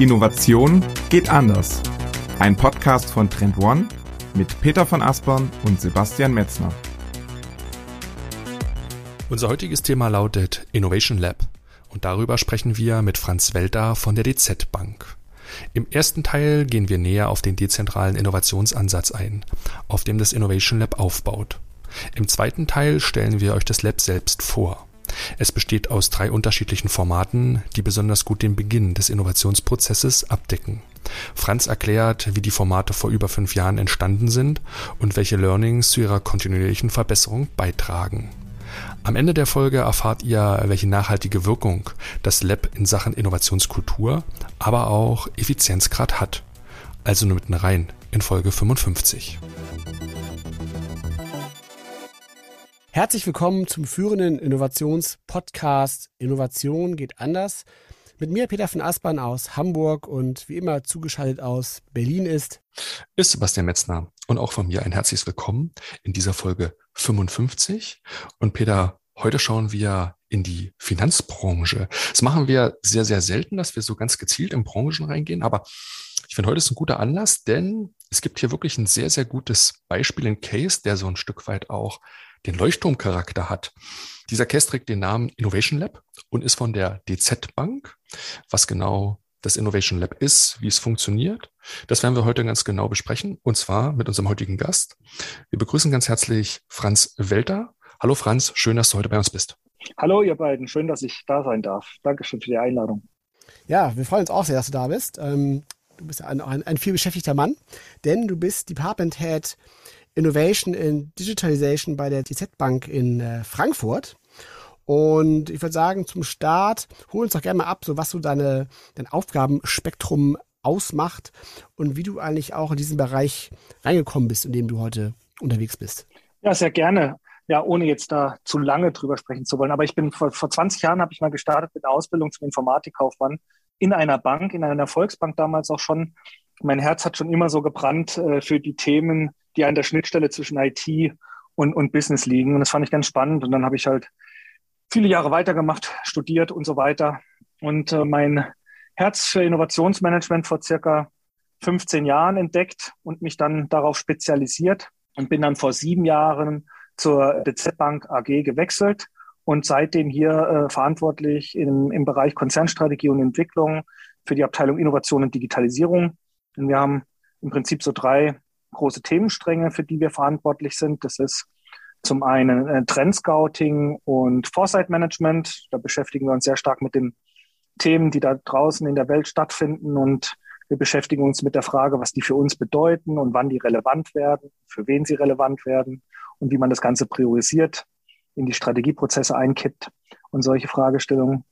Innovation geht anders. Ein Podcast von Trend One mit Peter von Aspern und Sebastian Metzner. Unser heutiges Thema lautet Innovation Lab und darüber sprechen wir mit Franz Welter von der DZ Bank. Im ersten Teil gehen wir näher auf den dezentralen Innovationsansatz ein, auf dem das Innovation Lab aufbaut. Im zweiten Teil stellen wir euch das Lab selbst vor. Es besteht aus drei unterschiedlichen Formaten, die besonders gut den Beginn des Innovationsprozesses abdecken. Franz erklärt, wie die Formate vor über fünf Jahren entstanden sind und welche Learnings zu ihrer kontinuierlichen Verbesserung beitragen. Am Ende der Folge erfahrt ihr, welche nachhaltige Wirkung das Lab in Sachen Innovationskultur, aber auch Effizienzgrad hat. Also nur mitten rein in Folge 55. Herzlich willkommen zum führenden Innovationspodcast Innovation geht anders. Mit mir Peter von Aspern aus Hamburg und wie immer zugeschaltet aus Berlin ist ist Sebastian Metzner und auch von mir ein herzliches Willkommen in dieser Folge 55. Und Peter, heute schauen wir in die Finanzbranche. Das machen wir sehr, sehr selten, dass wir so ganz gezielt in Branchen reingehen, aber ich finde, heute ist ein guter Anlass, denn es gibt hier wirklich ein sehr, sehr gutes Beispiel, ein Case, der so ein Stück weit auch den Leuchtturmcharakter hat. Dieser Case trägt den Namen Innovation Lab und ist von der DZ Bank. Was genau das Innovation Lab ist, wie es funktioniert, das werden wir heute ganz genau besprechen und zwar mit unserem heutigen Gast. Wir begrüßen ganz herzlich Franz Welter. Hallo Franz, schön, dass du heute bei uns bist. Hallo ihr beiden, schön, dass ich da sein darf. Dankeschön für die Einladung. Ja, wir freuen uns auch sehr, dass du da bist. Ähm, du bist ein, ein, ein vielbeschäftigter Mann, denn du bist Department Head Innovation and Digitalization bei der TZ Bank in äh, Frankfurt. Und ich würde sagen, zum Start, hol uns doch gerne mal ab, so was so deine, dein Aufgabenspektrum ausmacht und wie du eigentlich auch in diesen Bereich reingekommen bist, in dem du heute unterwegs bist. Ja, sehr gerne. Ja, ohne jetzt da zu lange drüber sprechen zu wollen. Aber ich bin vor, vor 20 Jahren habe ich mal gestartet mit der Ausbildung zum Informatikkaufmann in einer Bank, in einer Volksbank damals auch schon. Mein Herz hat schon immer so gebrannt äh, für die Themen die an der Schnittstelle zwischen IT und, und Business liegen. Und das fand ich ganz spannend. Und dann habe ich halt viele Jahre weitergemacht, studiert und so weiter. Und äh, mein Herz für Innovationsmanagement vor circa 15 Jahren entdeckt und mich dann darauf spezialisiert und bin dann vor sieben Jahren zur DZ Bank AG gewechselt und seitdem hier äh, verantwortlich im, im Bereich Konzernstrategie und Entwicklung für die Abteilung Innovation und Digitalisierung. Und wir haben im Prinzip so drei große Themenstränge, für die wir verantwortlich sind. Das ist zum einen äh, Trendscouting und Foresight Management. Da beschäftigen wir uns sehr stark mit den Themen, die da draußen in der Welt stattfinden und wir beschäftigen uns mit der Frage, was die für uns bedeuten und wann die relevant werden, für wen sie relevant werden und wie man das Ganze priorisiert, in die Strategieprozesse einkippt und solche Fragestellungen.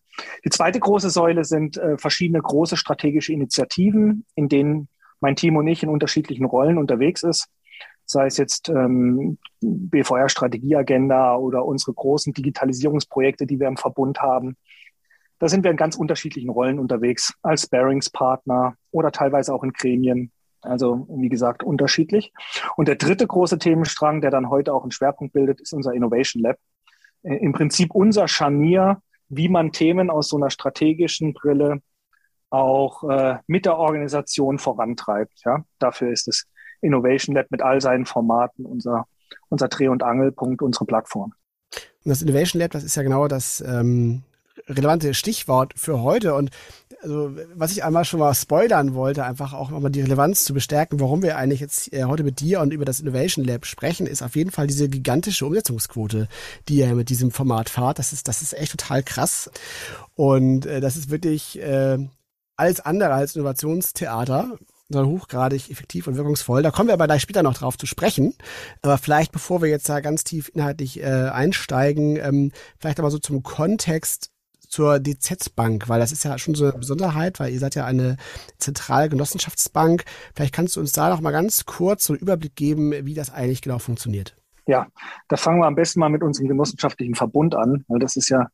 Die zweite große Säule sind äh, verschiedene große strategische Initiativen, in denen mein Team und ich in unterschiedlichen Rollen unterwegs ist, sei es jetzt ähm, BVR-Strategieagenda oder unsere großen Digitalisierungsprojekte, die wir im Verbund haben. Da sind wir in ganz unterschiedlichen Rollen unterwegs, als Sparingspartner oder teilweise auch in Gremien. Also wie gesagt, unterschiedlich. Und der dritte große Themenstrang, der dann heute auch einen Schwerpunkt bildet, ist unser Innovation Lab. Äh, Im Prinzip unser Scharnier, wie man Themen aus so einer strategischen Brille auch äh, mit der Organisation vorantreibt. Ja? Dafür ist das Innovation Lab mit all seinen Formaten unser, unser Dreh- und Angelpunkt, unsere Plattform. Und das Innovation Lab, das ist ja genau das ähm, relevante Stichwort für heute. Und also, was ich einmal schon mal spoilern wollte, einfach auch nochmal die Relevanz zu bestärken, warum wir eigentlich jetzt äh, heute mit dir und über das Innovation Lab sprechen, ist auf jeden Fall diese gigantische Umsetzungsquote, die ihr mit diesem Format fahrt. Das ist, das ist echt total krass. Und äh, das ist wirklich äh, alles andere als Innovationstheater, sondern hochgradig effektiv und wirkungsvoll. Da kommen wir aber gleich später noch drauf zu sprechen. Aber vielleicht, bevor wir jetzt da ganz tief inhaltlich äh, einsteigen, ähm, vielleicht aber so zum Kontext zur DZ Bank, weil das ist ja schon so eine Besonderheit, weil ihr seid ja eine zentrale Genossenschaftsbank. Vielleicht kannst du uns da noch mal ganz kurz so einen Überblick geben, wie das eigentlich genau funktioniert. Ja, da fangen wir am besten mal mit unserem genossenschaftlichen Verbund an, weil das ist ja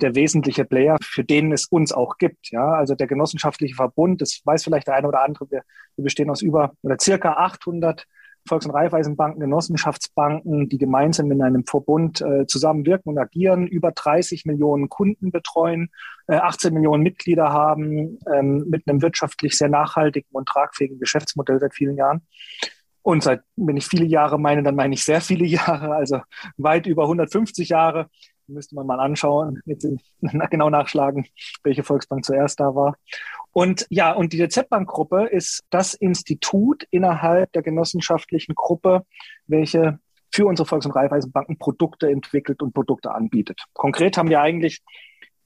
der wesentliche Player, für den es uns auch gibt. Ja, also der genossenschaftliche Verbund, das weiß vielleicht der eine oder andere, wir, wir bestehen aus über oder circa 800 Volks- und Raiffeisenbanken, Genossenschaftsbanken, die gemeinsam in einem Verbund äh, zusammenwirken und agieren, über 30 Millionen Kunden betreuen, äh, 18 Millionen Mitglieder haben, ähm, mit einem wirtschaftlich sehr nachhaltigen und tragfähigen Geschäftsmodell seit vielen Jahren. Und seit, wenn ich viele Jahre meine, dann meine ich sehr viele Jahre, also weit über 150 Jahre. Müsste man mal anschauen, jetzt genau nachschlagen, welche Volksbank zuerst da war. Und ja, und die DZ Bank Gruppe ist das Institut innerhalb der genossenschaftlichen Gruppe, welche für unsere Volks- und Raiffeisenbanken Produkte entwickelt und Produkte anbietet. Konkret haben wir eigentlich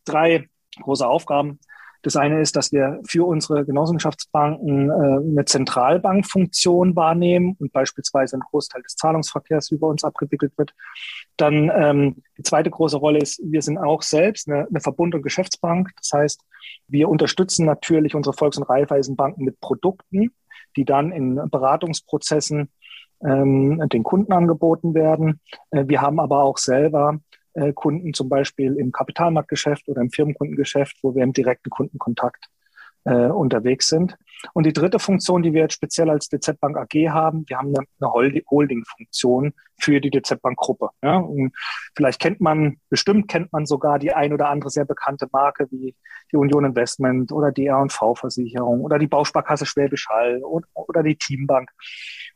drei große Aufgaben. Das eine ist, dass wir für unsere Genossenschaftsbanken äh, eine Zentralbankfunktion wahrnehmen und beispielsweise ein Großteil des Zahlungsverkehrs über uns abgewickelt wird. Dann ähm, die zweite große Rolle ist, wir sind auch selbst eine, eine Verbund- und Geschäftsbank. Das heißt, wir unterstützen natürlich unsere Volks- und Raiffeisenbanken mit Produkten, die dann in Beratungsprozessen ähm, den Kunden angeboten werden. Äh, wir haben aber auch selber Kunden, zum Beispiel im Kapitalmarktgeschäft oder im Firmenkundengeschäft, wo wir im direkten Kundenkontakt äh, unterwegs sind. Und die dritte Funktion, die wir jetzt speziell als DZ Bank AG haben, wir haben eine, Holding-Funktion für die DZ Bank Gruppe. Ja? Und vielleicht kennt man, bestimmt kennt man sogar die ein oder andere sehr bekannte Marke wie die Union Investment oder die R&V Versicherung oder die Bausparkasse Schwäbisch Hall oder, oder die Teambank.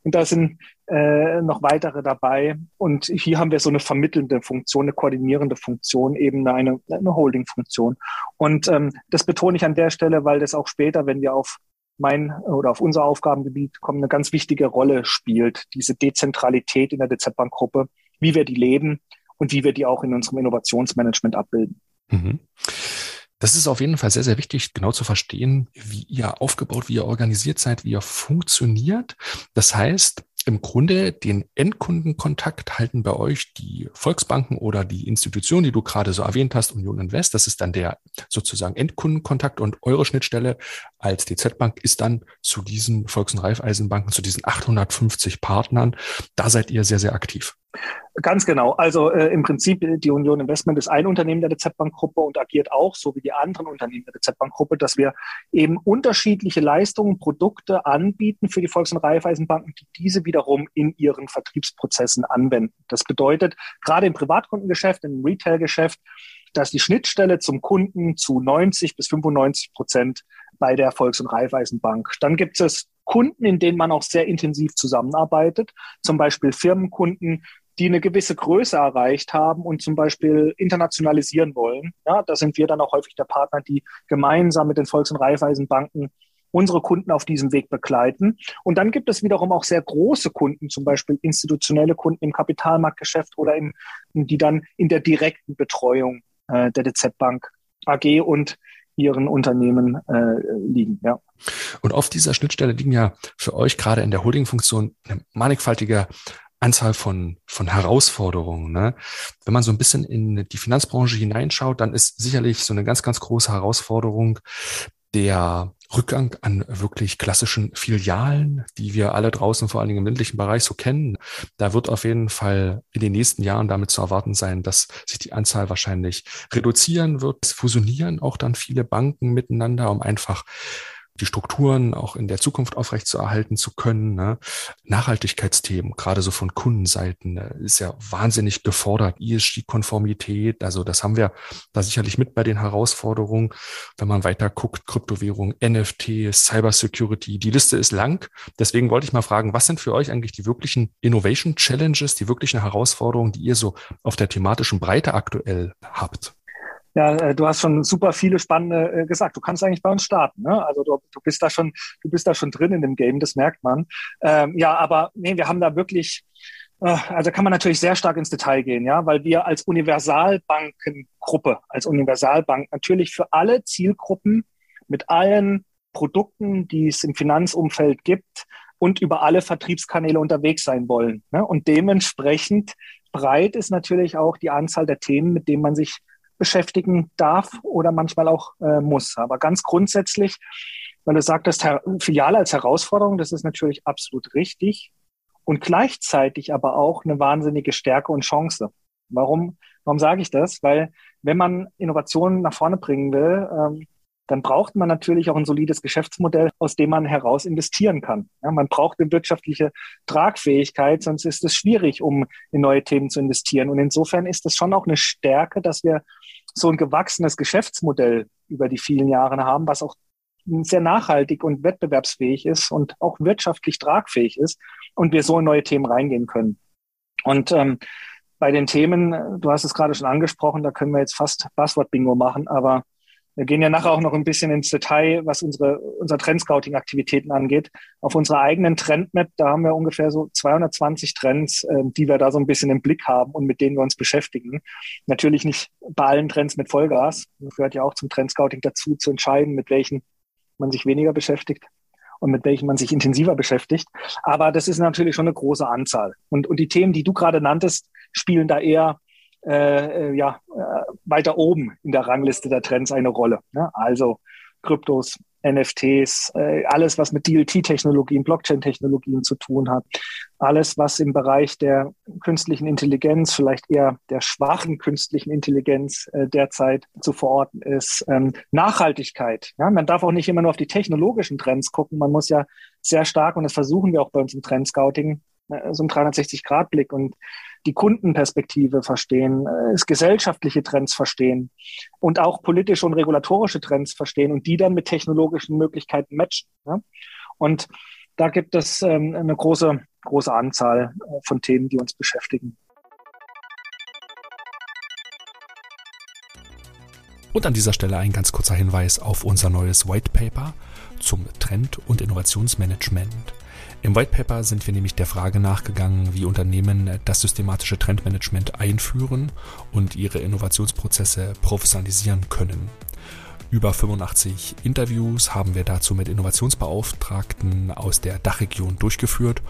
Und da sind äh, noch weitere dabei. Und hier haben wir so eine vermittelnde Funktion, eine koordinierende Funktion, eben eine, eine Holding-Funktion. Und ähm, das betone ich an der Stelle, weil das auch später, wenn wir auf mein oder auf unser Aufgabengebiet kommen, eine ganz wichtige Rolle spielt, diese Dezentralität in der DZ-Bank-Gruppe, wie wir die leben und wie wir die auch in unserem Innovationsmanagement abbilden. Mhm. Das ist auf jeden Fall sehr, sehr wichtig, genau zu verstehen, wie ihr aufgebaut, wie ihr organisiert seid, wie ihr funktioniert. Das heißt, im Grunde den Endkundenkontakt halten bei euch die Volksbanken oder die Institution, die du gerade so erwähnt hast, Union Invest. Das ist dann der sozusagen Endkundenkontakt und eure Schnittstelle als DZ Bank ist dann zu diesen Volks- und Raiffeisenbanken, zu diesen 850 Partnern. Da seid ihr sehr, sehr aktiv. Ganz genau. Also äh, im Prinzip, äh, die Union Investment ist ein Unternehmen der DZ Bank Gruppe und agiert auch, so wie die anderen Unternehmen der DZ Bank Gruppe, dass wir eben unterschiedliche Leistungen, Produkte anbieten für die Volks- und Raiffeisenbanken, die diese wiederum in ihren Vertriebsprozessen anwenden. Das bedeutet, gerade im Privatkundengeschäft, im Retailgeschäft, dass die Schnittstelle zum Kunden zu 90 bis 95 Prozent bei der Volks- und Raiffeisenbank. Dann gibt es Kunden, in denen man auch sehr intensiv zusammenarbeitet, zum Beispiel Firmenkunden, die eine gewisse Größe erreicht haben und zum Beispiel internationalisieren wollen. Ja, da sind wir dann auch häufig der Partner, die gemeinsam mit den Volks- und Raiffeisenbanken unsere Kunden auf diesem Weg begleiten. Und dann gibt es wiederum auch sehr große Kunden, zum Beispiel institutionelle Kunden im Kapitalmarktgeschäft oder in, die dann in der direkten Betreuung äh, der DZ Bank AG und ihren Unternehmen äh, liegen. Ja. Und auf dieser Schnittstelle liegen ja für euch gerade in der Holding-Funktion eine mannigfaltige Anzahl von, von Herausforderungen. Ne? Wenn man so ein bisschen in die Finanzbranche hineinschaut, dann ist sicherlich so eine ganz, ganz große Herausforderung der Rückgang an wirklich klassischen Filialen, die wir alle draußen vor allen Dingen im ländlichen Bereich so kennen. Da wird auf jeden Fall in den nächsten Jahren damit zu erwarten sein, dass sich die Anzahl wahrscheinlich reduzieren wird. Es fusionieren auch dann viele Banken miteinander, um einfach die Strukturen auch in der Zukunft aufrechtzuerhalten zu können. Ne? Nachhaltigkeitsthemen, gerade so von Kundenseiten, ne, ist ja wahnsinnig gefordert. ESG-Konformität, also das haben wir da sicherlich mit bei den Herausforderungen. Wenn man weiter guckt, Kryptowährung, NFT, Cybersecurity, die Liste ist lang. Deswegen wollte ich mal fragen, was sind für euch eigentlich die wirklichen Innovation Challenges, die wirklichen Herausforderungen, die ihr so auf der thematischen Breite aktuell habt? Ja, äh, du hast schon super viele spannende äh, gesagt. Du kannst eigentlich bei uns starten. Ne? Also du, du bist da schon, du bist da schon drin in dem Game, das merkt man. Ähm, ja, aber nee, wir haben da wirklich, äh, also kann man natürlich sehr stark ins Detail gehen, ja, weil wir als Universalbankengruppe, als Universalbank natürlich für alle Zielgruppen mit allen Produkten, die es im Finanzumfeld gibt und über alle Vertriebskanäle unterwegs sein wollen. Ne? Und dementsprechend breit ist natürlich auch die Anzahl der Themen, mit denen man sich beschäftigen darf oder manchmal auch äh, muss. Aber ganz grundsätzlich, weil du sagtest, Filiale als Herausforderung, das ist natürlich absolut richtig und gleichzeitig aber auch eine wahnsinnige Stärke und Chance. Warum, warum sage ich das? Weil wenn man Innovationen nach vorne bringen will, ähm, dann braucht man natürlich auch ein solides Geschäftsmodell, aus dem man heraus investieren kann. Ja, man braucht eine wirtschaftliche Tragfähigkeit, sonst ist es schwierig, um in neue Themen zu investieren. Und insofern ist es schon auch eine Stärke, dass wir so ein gewachsenes Geschäftsmodell über die vielen Jahre haben, was auch sehr nachhaltig und wettbewerbsfähig ist und auch wirtschaftlich tragfähig ist und wir so in neue Themen reingehen können. Und ähm, bei den Themen, du hast es gerade schon angesprochen, da können wir jetzt fast Buzzword-Bingo machen, aber wir gehen ja nachher auch noch ein bisschen ins Detail, was unsere, unser Trendscouting-Aktivitäten angeht. Auf unserer eigenen Trendmap, da haben wir ungefähr so 220 Trends, äh, die wir da so ein bisschen im Blick haben und mit denen wir uns beschäftigen. Natürlich nicht bei allen Trends mit Vollgas. Das gehört ja auch zum Trendscouting dazu, zu entscheiden, mit welchen man sich weniger beschäftigt und mit welchen man sich intensiver beschäftigt. Aber das ist natürlich schon eine große Anzahl. Und, und die Themen, die du gerade nanntest, spielen da eher äh, äh, ja, äh, weiter oben in der Rangliste der Trends eine Rolle. Ne? Also Kryptos, NFTs, äh, alles, was mit DLT-Technologien, Blockchain-Technologien zu tun hat, alles, was im Bereich der künstlichen Intelligenz, vielleicht eher der schwachen künstlichen Intelligenz äh, derzeit zu verorten ist, ähm, Nachhaltigkeit. Ja? Man darf auch nicht immer nur auf die technologischen Trends gucken, man muss ja sehr stark, und das versuchen wir auch bei uns im Trendscouting, so einen 360-Grad-Blick und die Kundenperspektive verstehen, äh, es gesellschaftliche Trends verstehen und auch politische und regulatorische Trends verstehen und die dann mit technologischen Möglichkeiten matchen. Ja? Und da gibt es ähm, eine große, große Anzahl äh, von Themen, die uns beschäftigen. Und an dieser Stelle ein ganz kurzer Hinweis auf unser neues White Paper zum Trend- und Innovationsmanagement. Im White Paper sind wir nämlich der Frage nachgegangen, wie Unternehmen das systematische Trendmanagement einführen und ihre Innovationsprozesse professionalisieren können. Über 85 Interviews haben wir dazu mit Innovationsbeauftragten aus der Dachregion durchgeführt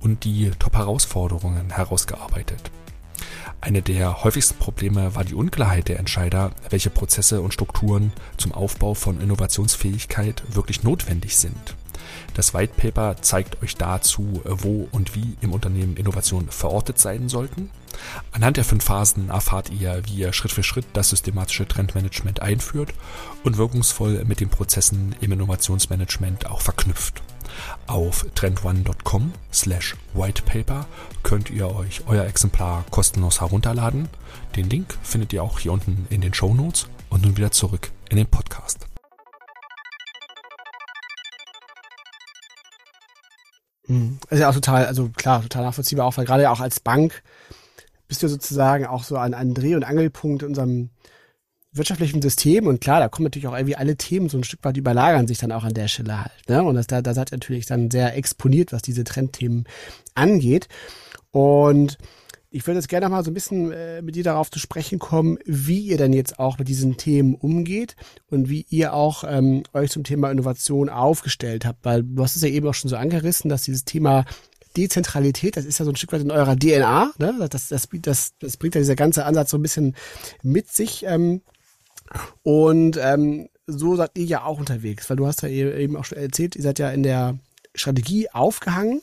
und die Top-Herausforderungen herausgearbeitet. Eine der häufigsten Probleme war die Unklarheit der Entscheider, welche Prozesse und Strukturen zum Aufbau von Innovationsfähigkeit wirklich notwendig sind. Das White Paper zeigt euch dazu, wo und wie im Unternehmen Innovationen verortet sein sollten. Anhand der fünf Phasen erfahrt ihr, wie ihr Schritt für Schritt das systematische Trendmanagement einführt und wirkungsvoll mit den Prozessen im Innovationsmanagement auch verknüpft. Auf trendone.com slash whitepaper könnt ihr euch euer Exemplar kostenlos herunterladen. Den Link findet ihr auch hier unten in den Show Notes und nun wieder zurück in den Podcast. Mhm. Ist ja auch total, also klar, total nachvollziehbar, auch weil gerade auch als Bank bist du sozusagen auch so an einem Dreh- und Angelpunkt in unserem wirtschaftlichen System und klar, da kommen natürlich auch irgendwie alle Themen so ein Stück weit überlagern sich dann auch an der Stelle halt. Ne? Und das, da, da seid ihr natürlich dann sehr exponiert, was diese Trendthemen angeht. Und ich würde jetzt gerne noch mal so ein bisschen äh, mit dir darauf zu sprechen kommen, wie ihr denn jetzt auch mit diesen Themen umgeht und wie ihr auch ähm, euch zum Thema Innovation aufgestellt habt. Weil du hast es ja eben auch schon so angerissen, dass dieses Thema Dezentralität, das ist ja so ein Stück weit in eurer DNA. Ne? Das, das, das, das bringt ja dieser ganze Ansatz so ein bisschen mit sich. Ähm, und ähm, so seid ihr ja auch unterwegs, weil du hast ja eben auch schon erzählt, ihr seid ja in der Strategie aufgehangen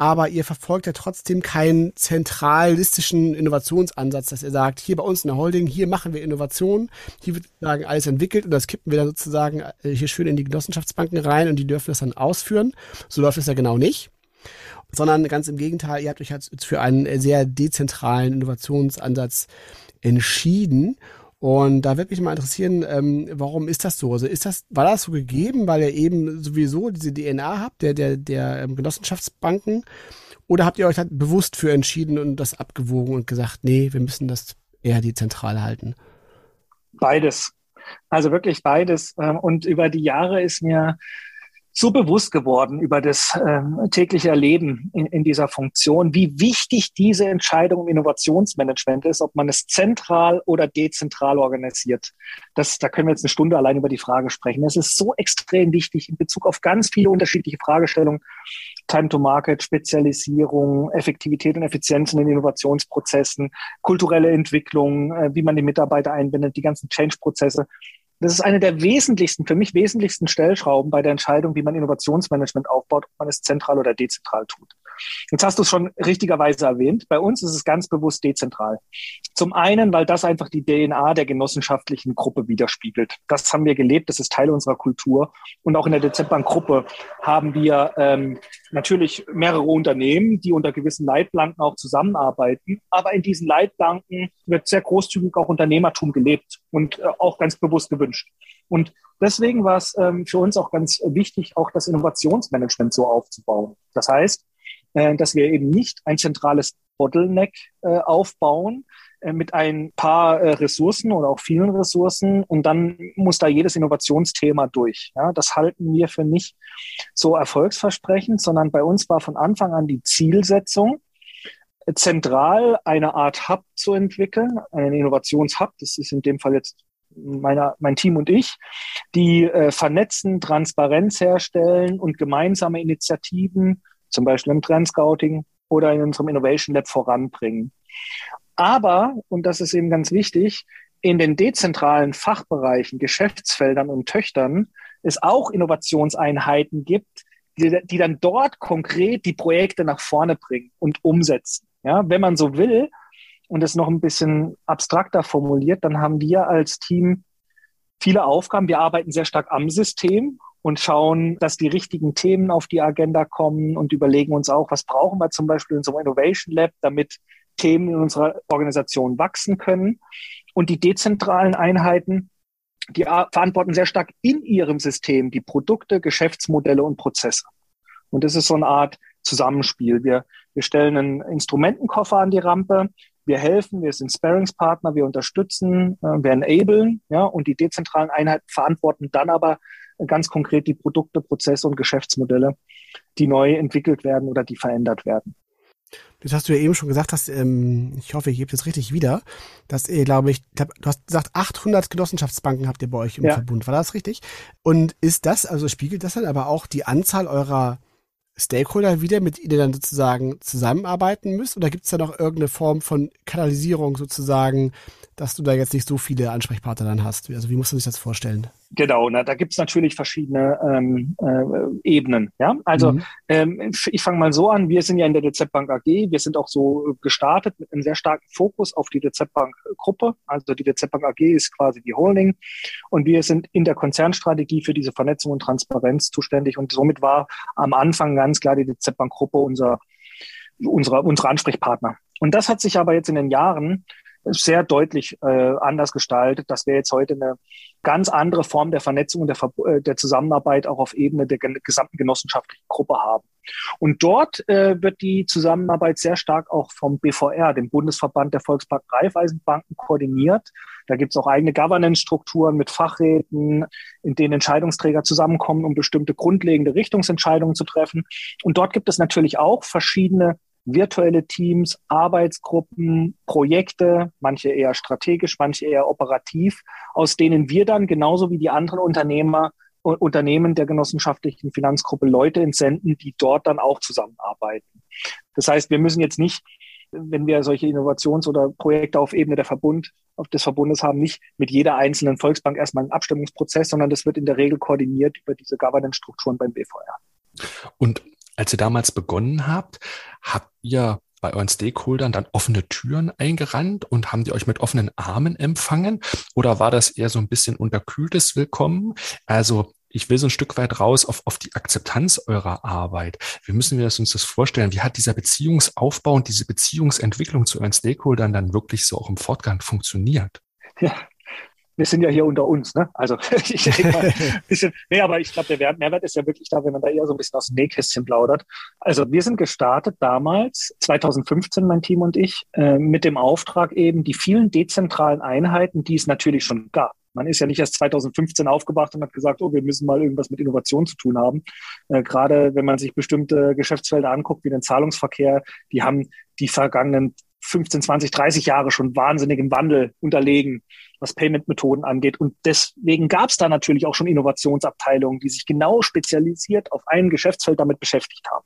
aber ihr verfolgt ja trotzdem keinen zentralistischen Innovationsansatz, dass ihr sagt, hier bei uns in der Holding, hier machen wir Innovation, hier wird sozusagen alles entwickelt und das kippen wir dann sozusagen äh, hier schön in die Genossenschaftsbanken rein und die dürfen das dann ausführen. So läuft es ja genau nicht sondern ganz im Gegenteil, ihr habt euch jetzt für einen sehr dezentralen Innovationsansatz entschieden. Und da würde mich mal interessieren, ähm, warum ist das so? Also ist das, war das so gegeben, weil ihr eben sowieso diese DNA habt, der, der, der ähm, Genossenschaftsbanken? Oder habt ihr euch halt bewusst für entschieden und das abgewogen und gesagt, nee, wir müssen das eher dezentral halten? Beides. Also wirklich beides. Ähm, und über die Jahre ist mir so bewusst geworden über das ähm, tägliche Erleben in, in dieser Funktion, wie wichtig diese Entscheidung im Innovationsmanagement ist, ob man es zentral oder dezentral organisiert. Das, da können wir jetzt eine Stunde allein über die Frage sprechen. Es ist so extrem wichtig in Bezug auf ganz viele unterschiedliche Fragestellungen. Time to Market, Spezialisierung, Effektivität und Effizienz in den Innovationsprozessen, kulturelle Entwicklung, äh, wie man die Mitarbeiter einbindet, die ganzen Change-Prozesse. Das ist eine der wesentlichsten, für mich wesentlichsten Stellschrauben bei der Entscheidung, wie man Innovationsmanagement aufbaut, ob man es zentral oder dezentral tut. Jetzt hast du es schon richtigerweise erwähnt. Bei uns ist es ganz bewusst dezentral. Zum einen, weil das einfach die DNA der genossenschaftlichen Gruppe widerspiegelt. Das haben wir gelebt, das ist Teil unserer Kultur. Und auch in der DZ-Bank-Gruppe haben wir ähm, natürlich mehrere Unternehmen, die unter gewissen Leitplanken auch zusammenarbeiten. Aber in diesen Leitplanken wird sehr großzügig auch Unternehmertum gelebt und äh, auch ganz bewusst gewünscht. Und deswegen war es ähm, für uns auch ganz wichtig, auch das Innovationsmanagement so aufzubauen. Das heißt, äh, dass wir eben nicht ein zentrales Bottleneck äh, aufbauen mit ein paar äh, Ressourcen oder auch vielen Ressourcen und dann muss da jedes Innovationsthema durch. Ja, das halten wir für nicht so erfolgsversprechend, sondern bei uns war von Anfang an die Zielsetzung, zentral eine Art Hub zu entwickeln, einen Innovationshub. Das ist in dem Fall jetzt meiner, mein Team und ich, die äh, vernetzen, Transparenz herstellen und gemeinsame Initiativen, zum Beispiel im Trendscouting oder in unserem Innovation Lab voranbringen. Aber, und das ist eben ganz wichtig, in den dezentralen Fachbereichen, Geschäftsfeldern und Töchtern es auch Innovationseinheiten gibt, die, die dann dort konkret die Projekte nach vorne bringen und umsetzen. Ja, wenn man so will, und es noch ein bisschen abstrakter formuliert, dann haben wir als Team viele Aufgaben. Wir arbeiten sehr stark am System und schauen, dass die richtigen Themen auf die Agenda kommen und überlegen uns auch, was brauchen wir zum Beispiel in so einem Innovation Lab, damit Themen in unserer Organisation wachsen können. Und die dezentralen Einheiten, die verantworten sehr stark in ihrem System die Produkte, Geschäftsmodelle und Prozesse. Und das ist so eine Art Zusammenspiel. Wir, wir stellen einen Instrumentenkoffer an die Rampe, wir helfen, wir sind Sparingspartner, wir unterstützen, äh, wir enablen, ja, und die dezentralen Einheiten verantworten dann aber ganz konkret die Produkte, Prozesse und Geschäftsmodelle, die neu entwickelt werden oder die verändert werden. Das hast du ja eben schon gesagt, dass, ähm, ich hoffe, ich gebe das richtig wieder, dass ihr, glaube ich, du hast gesagt, 800 Genossenschaftsbanken habt ihr bei euch im ja. Verbund. War das richtig? Und ist das, also spiegelt das dann aber auch die Anzahl eurer Stakeholder wieder, mit denen ihr dann sozusagen zusammenarbeiten müsst? Oder gibt es da noch irgendeine Form von Kanalisierung sozusagen, dass du da jetzt nicht so viele Ansprechpartner dann hast? Also wie muss man sich das vorstellen? Genau, na, da gibt's natürlich verschiedene ähm, äh, Ebenen. Ja, also mhm. ähm, ich fange mal so an. Wir sind ja in der DZ Bank AG. Wir sind auch so gestartet mit einem sehr starken Fokus auf die DZ Bank Gruppe. Also die DZ Bank AG ist quasi die Holding und wir sind in der Konzernstrategie für diese Vernetzung und Transparenz zuständig. Und somit war am Anfang ganz klar die DZ Bank Gruppe unser unsere, unsere Ansprechpartner. Und das hat sich aber jetzt in den Jahren sehr deutlich äh, anders gestaltet, dass wir jetzt heute eine ganz andere Form der Vernetzung und der, äh, der Zusammenarbeit auch auf Ebene der gesamten genossenschaftlichen Gruppe haben. Und dort äh, wird die Zusammenarbeit sehr stark auch vom BVR, dem Bundesverband der Volksbank Raiffeisenbanken, koordiniert. Da gibt es auch eigene Governance-Strukturen mit Fachräten, in denen Entscheidungsträger zusammenkommen, um bestimmte grundlegende Richtungsentscheidungen zu treffen. Und dort gibt es natürlich auch verschiedene virtuelle Teams, Arbeitsgruppen, Projekte, manche eher strategisch, manche eher operativ, aus denen wir dann genauso wie die anderen Unternehmer Unternehmen der genossenschaftlichen Finanzgruppe Leute entsenden, die dort dann auch zusammenarbeiten. Das heißt, wir müssen jetzt nicht, wenn wir solche Innovations- oder Projekte auf Ebene der Verbund, des Verbundes haben, nicht mit jeder einzelnen Volksbank erstmal einen Abstimmungsprozess, sondern das wird in der Regel koordiniert über diese Governance-Strukturen beim BVR. Und als ihr damals begonnen habt, habt ihr bei euren Stakeholdern dann offene Türen eingerannt und haben die euch mit offenen Armen empfangen? Oder war das eher so ein bisschen unterkühltes Willkommen? Also ich will so ein Stück weit raus auf, auf die Akzeptanz eurer Arbeit. Wie müssen wir uns das vorstellen? Wie hat dieser Beziehungsaufbau und diese Beziehungsentwicklung zu euren Stakeholdern dann wirklich so auch im Fortgang funktioniert? Ja, wir sind ja hier unter uns, ne? Also ich denke mal ein bisschen, nee, aber ich glaube, der Mehrwert ist ja wirklich da, wenn man da eher so ein bisschen aus dem Nähkästchen plaudert. Also wir sind gestartet damals, 2015, mein Team und ich, äh, mit dem Auftrag eben, die vielen dezentralen Einheiten, die es natürlich schon gab. Man ist ja nicht erst 2015 aufgewacht und hat gesagt, oh, wir müssen mal irgendwas mit Innovation zu tun haben. Äh, gerade wenn man sich bestimmte Geschäftsfelder anguckt, wie den Zahlungsverkehr, die haben die vergangenen 15, 20, 30 Jahre schon wahnsinnigen Wandel unterlegen, was Payment-Methoden angeht. Und deswegen gab es da natürlich auch schon Innovationsabteilungen, die sich genau spezialisiert auf ein Geschäftsfeld damit beschäftigt haben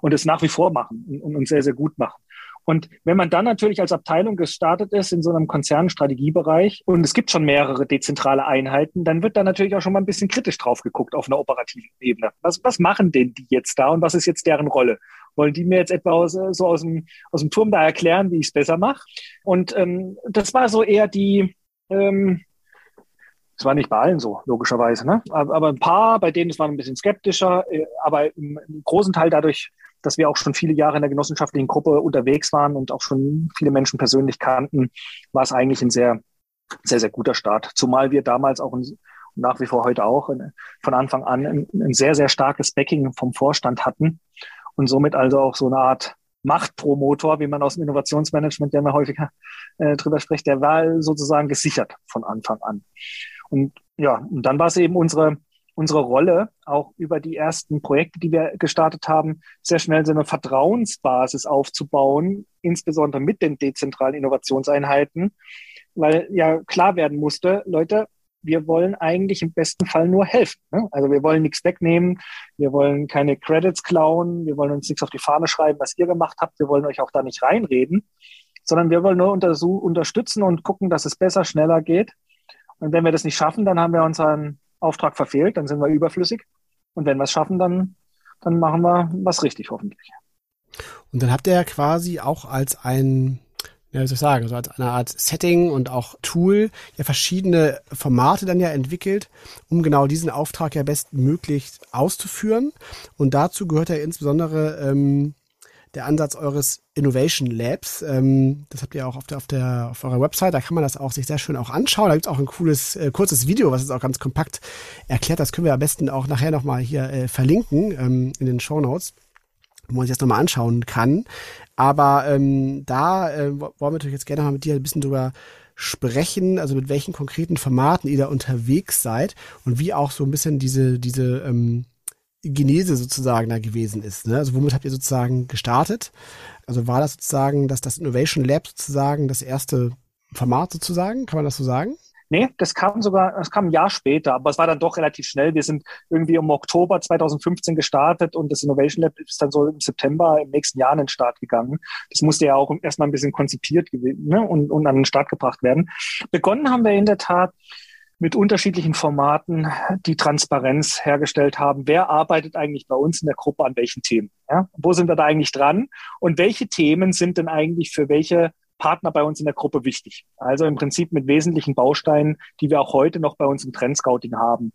und es nach wie vor machen und, und sehr, sehr gut machen. Und wenn man dann natürlich als Abteilung gestartet ist in so einem Konzernstrategiebereich und es gibt schon mehrere dezentrale Einheiten, dann wird da natürlich auch schon mal ein bisschen kritisch drauf geguckt auf einer operativen Ebene. Was, was machen denn die jetzt da und was ist jetzt deren Rolle? wollen die mir jetzt etwa aus, so aus dem, aus dem Turm da erklären, wie ich es besser mache? Und ähm, das war so eher die, ähm, das war nicht bei allen so, logischerweise, ne? aber, ein paar, bei denen es war ein bisschen skeptischer, äh, aber im, großen Teil dadurch, dass wir auch schon viele Jahre in der genossenschaftlichen Gruppe unterwegs waren und auch schon viele Menschen persönlich kannten, war es eigentlich ein sehr, sehr, sehr guter Start. Zumal wir damals auch ein, nach wie vor heute auch von Anfang an ein sehr, sehr starkes Backing vom Vorstand hatten und somit also auch so eine Art Machtpromotor, wie man aus dem Innovationsmanagement ja immer häufiger äh, drüber spricht, der war sozusagen gesichert von Anfang an. Und ja, und dann war es eben unsere, unsere Rolle, auch über die ersten Projekte, die wir gestartet haben, sehr schnell so eine Vertrauensbasis aufzubauen, insbesondere mit den dezentralen Innovationseinheiten, weil ja klar werden musste, Leute, wir wollen eigentlich im besten Fall nur helfen. Ne? Also wir wollen nichts wegnehmen, wir wollen keine Credits klauen, wir wollen uns nichts auf die Fahne schreiben, was ihr gemacht habt, wir wollen euch auch da nicht reinreden, sondern wir wollen nur unterstützen und gucken, dass es besser, schneller geht. Und wenn wir das nicht schaffen, dann haben wir unseren Auftrag verfehlt, dann sind wir überflüssig. Und wenn wir es schaffen, dann, dann machen wir was richtig hoffentlich. Und dann habt ihr ja quasi auch als ein ja, wie soll ich sagen, so als eine Art Setting und auch Tool ja verschiedene Formate dann ja entwickelt, um genau diesen Auftrag ja bestmöglich auszuführen. Und dazu gehört ja insbesondere ähm, der Ansatz eures Innovation Labs. Ähm, das habt ihr auch auf, der, auf, der, auf eurer Website. Da kann man das auch sich sehr schön auch anschauen. Da gibt's auch ein cooles, äh, kurzes Video, was es auch ganz kompakt erklärt. Das können wir am besten auch nachher nochmal hier äh, verlinken ähm, in den Show Notes wo man sich das nochmal anschauen kann. Aber ähm, da äh, wollen wir natürlich jetzt gerne mal mit dir ein bisschen drüber sprechen, also mit welchen konkreten Formaten ihr da unterwegs seid und wie auch so ein bisschen diese, diese ähm, Genese sozusagen da gewesen ist. Ne? Also womit habt ihr sozusagen gestartet? Also war das sozusagen dass das Innovation Lab sozusagen das erste Format sozusagen? Kann man das so sagen? Nee, das kam sogar, das kam ein Jahr später, aber es war dann doch relativ schnell. Wir sind irgendwie im Oktober 2015 gestartet und das Innovation Lab ist dann so im September im nächsten Jahr an den Start gegangen. Das musste ja auch erstmal ein bisschen konzipiert ne, und, und an den Start gebracht werden. Begonnen haben wir in der Tat mit unterschiedlichen Formaten, die Transparenz hergestellt haben. Wer arbeitet eigentlich bei uns in der Gruppe an welchen Themen? Ja? Wo sind wir da eigentlich dran? Und welche Themen sind denn eigentlich für welche Partner bei uns in der Gruppe wichtig. Also im Prinzip mit wesentlichen Bausteinen, die wir auch heute noch bei uns im Trendscouting haben.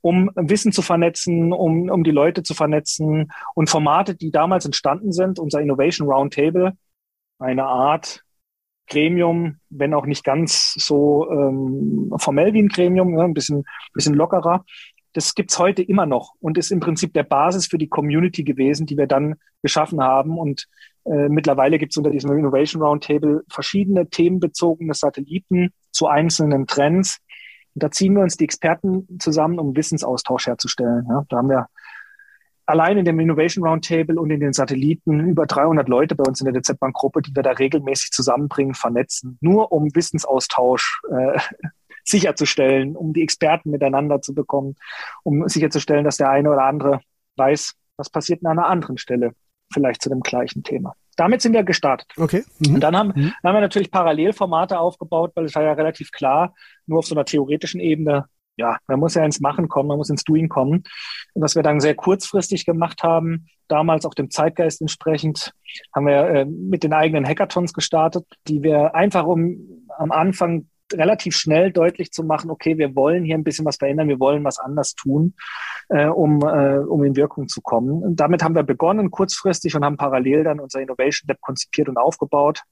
Um Wissen zu vernetzen, um, um die Leute zu vernetzen und Formate, die damals entstanden sind, unser Innovation Roundtable, eine Art Gremium, wenn auch nicht ganz so ähm, formell wie ein Gremium, ne, ein bisschen, bisschen lockerer, das gibt's heute immer noch und ist im Prinzip der Basis für die Community gewesen, die wir dann geschaffen haben. Und äh, mittlerweile gibt's unter diesem Innovation Roundtable verschiedene themenbezogene Satelliten zu einzelnen Trends. Und da ziehen wir uns die Experten zusammen, um Wissensaustausch herzustellen. Ja, da haben wir allein in dem Innovation Roundtable und in den Satelliten über 300 Leute bei uns in der DZ Bank Gruppe, die wir da regelmäßig zusammenbringen, vernetzen, nur um Wissensaustausch äh, sicherzustellen, um die Experten miteinander zu bekommen, um sicherzustellen, dass der eine oder andere weiß, was passiert an einer anderen Stelle, vielleicht zu dem gleichen Thema. Damit sind wir gestartet. Okay. Mhm. Und dann haben, mhm. dann haben wir natürlich Parallelformate aufgebaut, weil es war ja relativ klar, nur auf so einer theoretischen Ebene, ja, man muss ja ins Machen kommen, man muss ins Doing kommen. Und was wir dann sehr kurzfristig gemacht haben, damals auch dem Zeitgeist entsprechend, haben wir äh, mit den eigenen Hackathons gestartet, die wir einfach um am Anfang relativ schnell deutlich zu machen, okay, wir wollen hier ein bisschen was verändern, wir wollen was anders tun, äh, um, äh, um in Wirkung zu kommen. Und damit haben wir begonnen kurzfristig und haben parallel dann unser Innovation Lab konzipiert und aufgebaut.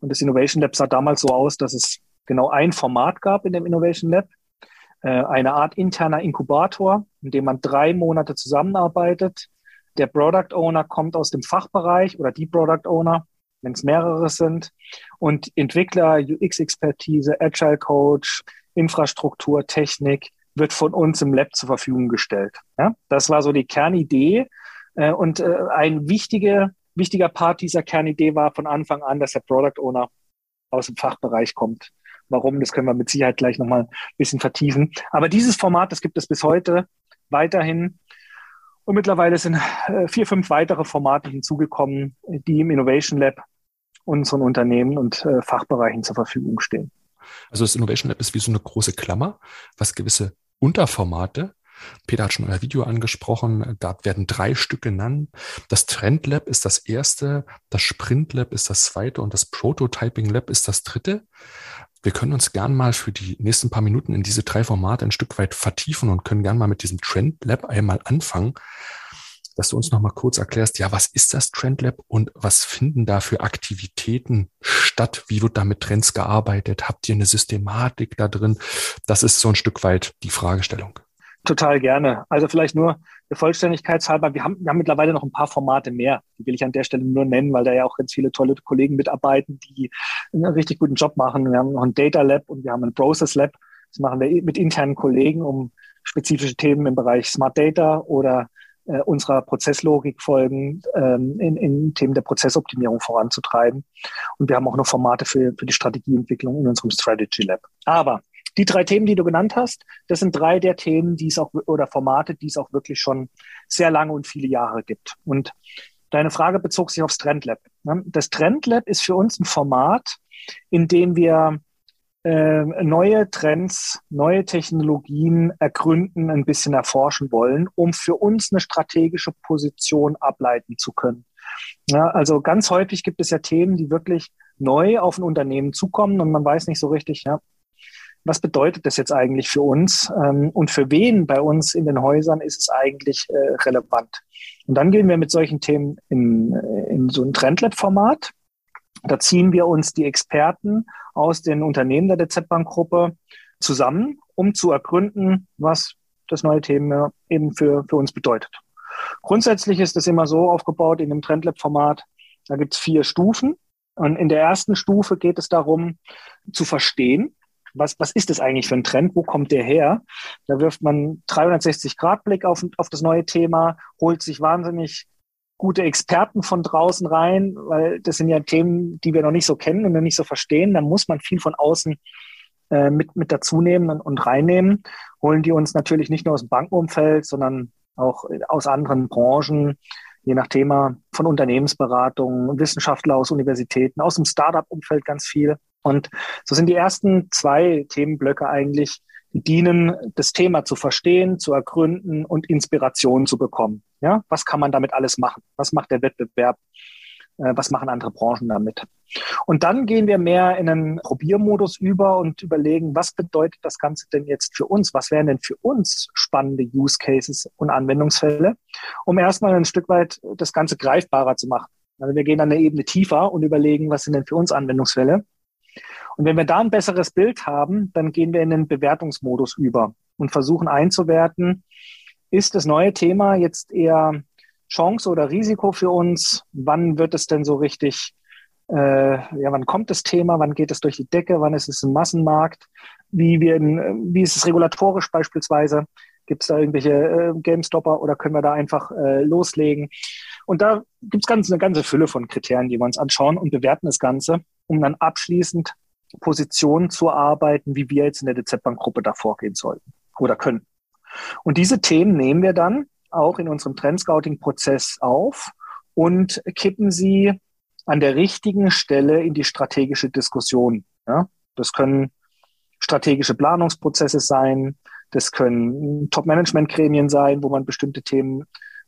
Und das Innovation Lab sah damals so aus, dass es genau ein Format gab in dem Innovation Lab, äh, eine Art interner Inkubator, in dem man drei Monate zusammenarbeitet. Der Product Owner kommt aus dem Fachbereich oder die Product Owner wenn es mehrere sind. Und Entwickler, UX-Expertise, Agile Coach, Infrastruktur, Technik wird von uns im Lab zur Verfügung gestellt. Ja, das war so die Kernidee. Äh, und äh, ein wichtiger, wichtiger Part dieser Kernidee war von Anfang an, dass der Product Owner aus dem Fachbereich kommt. Warum, das können wir mit Sicherheit gleich nochmal ein bisschen vertiefen. Aber dieses Format, das gibt es bis heute weiterhin. Und mittlerweile sind äh, vier, fünf weitere Formate hinzugekommen, die im Innovation Lab unseren Unternehmen und äh, Fachbereichen zur Verfügung stehen. Also das Innovation Lab ist wie so eine große Klammer, was gewisse Unterformate Peter hat schon euer Video angesprochen. Da werden drei Stück genannt. Das Trend Lab ist das erste, das Sprint Lab ist das zweite und das Prototyping Lab ist das dritte. Wir können uns gern mal für die nächsten paar Minuten in diese drei Formate ein Stück weit vertiefen und können gern mal mit diesem Trend Lab einmal anfangen dass du uns noch mal kurz erklärst, ja, was ist das Trendlab und was finden da für Aktivitäten statt? Wie wird da mit Trends gearbeitet? Habt ihr eine Systematik da drin? Das ist so ein Stück weit die Fragestellung. Total gerne. Also vielleicht nur der Vollständigkeitshalber. Wir haben, wir haben mittlerweile noch ein paar Formate mehr. Die will ich an der Stelle nur nennen, weil da ja auch ganz viele tolle Kollegen mitarbeiten, die einen richtig guten Job machen. Wir haben noch ein Data Lab und wir haben ein Process Lab. Das machen wir mit internen Kollegen, um spezifische Themen im Bereich Smart Data oder äh, unserer Prozesslogik folgen, ähm, in, in Themen der Prozessoptimierung voranzutreiben. Und wir haben auch noch Formate für, für die Strategieentwicklung in unserem Strategy Lab. Aber die drei Themen, die du genannt hast, das sind drei der Themen, die es auch oder Formate, die es auch wirklich schon sehr lange und viele Jahre gibt. Und deine Frage bezog sich aufs Trendlab. Ne? Das Trendlab ist für uns ein Format, in dem wir neue Trends, neue Technologien ergründen, ein bisschen erforschen wollen, um für uns eine strategische Position ableiten zu können. Ja, also ganz häufig gibt es ja Themen, die wirklich neu auf ein Unternehmen zukommen und man weiß nicht so richtig, ja, was bedeutet das jetzt eigentlich für uns ähm, und für wen bei uns in den Häusern ist es eigentlich äh, relevant. Und dann gehen wir mit solchen Themen in, in so ein Trendlab-Format da ziehen wir uns die Experten aus den Unternehmen der DZ Bank Gruppe zusammen, um zu ergründen, was das neue Thema eben für, für uns bedeutet. Grundsätzlich ist es immer so aufgebaut in dem Trendlab-Format, da gibt es vier Stufen. Und in der ersten Stufe geht es darum, zu verstehen, was, was ist das eigentlich für ein Trend? Wo kommt der her? Da wirft man 360-Grad-Blick auf, auf das neue Thema, holt sich wahnsinnig gute Experten von draußen rein, weil das sind ja Themen, die wir noch nicht so kennen und noch nicht so verstehen. Dann muss man viel von außen äh, mit, mit dazu nehmen und, und reinnehmen. Holen die uns natürlich nicht nur aus dem Bankenumfeld, sondern auch aus anderen Branchen, je nach Thema von Unternehmensberatungen, Wissenschaftler aus Universitäten, aus dem Startup-Umfeld ganz viel. Und so sind die ersten zwei Themenblöcke eigentlich, dienen, das Thema zu verstehen, zu ergründen und Inspiration zu bekommen. Ja, was kann man damit alles machen? Was macht der Wettbewerb? Äh, was machen andere Branchen damit? Und dann gehen wir mehr in einen Probiermodus über und überlegen, was bedeutet das Ganze denn jetzt für uns? Was wären denn für uns spannende Use Cases und Anwendungsfälle, um erstmal ein Stück weit das Ganze greifbarer zu machen? Also wir gehen dann eine Ebene tiefer und überlegen, was sind denn für uns Anwendungsfälle? Und wenn wir da ein besseres Bild haben, dann gehen wir in den Bewertungsmodus über und versuchen einzuwerten, ist das neue Thema jetzt eher Chance oder Risiko für uns? Wann wird es denn so richtig, äh, ja, wann kommt das Thema? Wann geht es durch die Decke? Wann ist es ein Massenmarkt? Wie, wir, wie ist es regulatorisch beispielsweise? Gibt es da irgendwelche äh, Game-Stopper oder können wir da einfach äh, loslegen? Und da gibt es ganz, eine ganze Fülle von Kriterien, die wir uns anschauen und bewerten das Ganze, um dann abschließend Positionen zu arbeiten, wie wir jetzt in der DZ-Bank-Gruppe da vorgehen sollten oder können. Und diese Themen nehmen wir dann auch in unserem Trendscouting-Prozess auf und kippen sie an der richtigen Stelle in die strategische Diskussion. Ja? Das können strategische Planungsprozesse sein, das können Top-Management-Gremien sein, wo man bestimmte Themen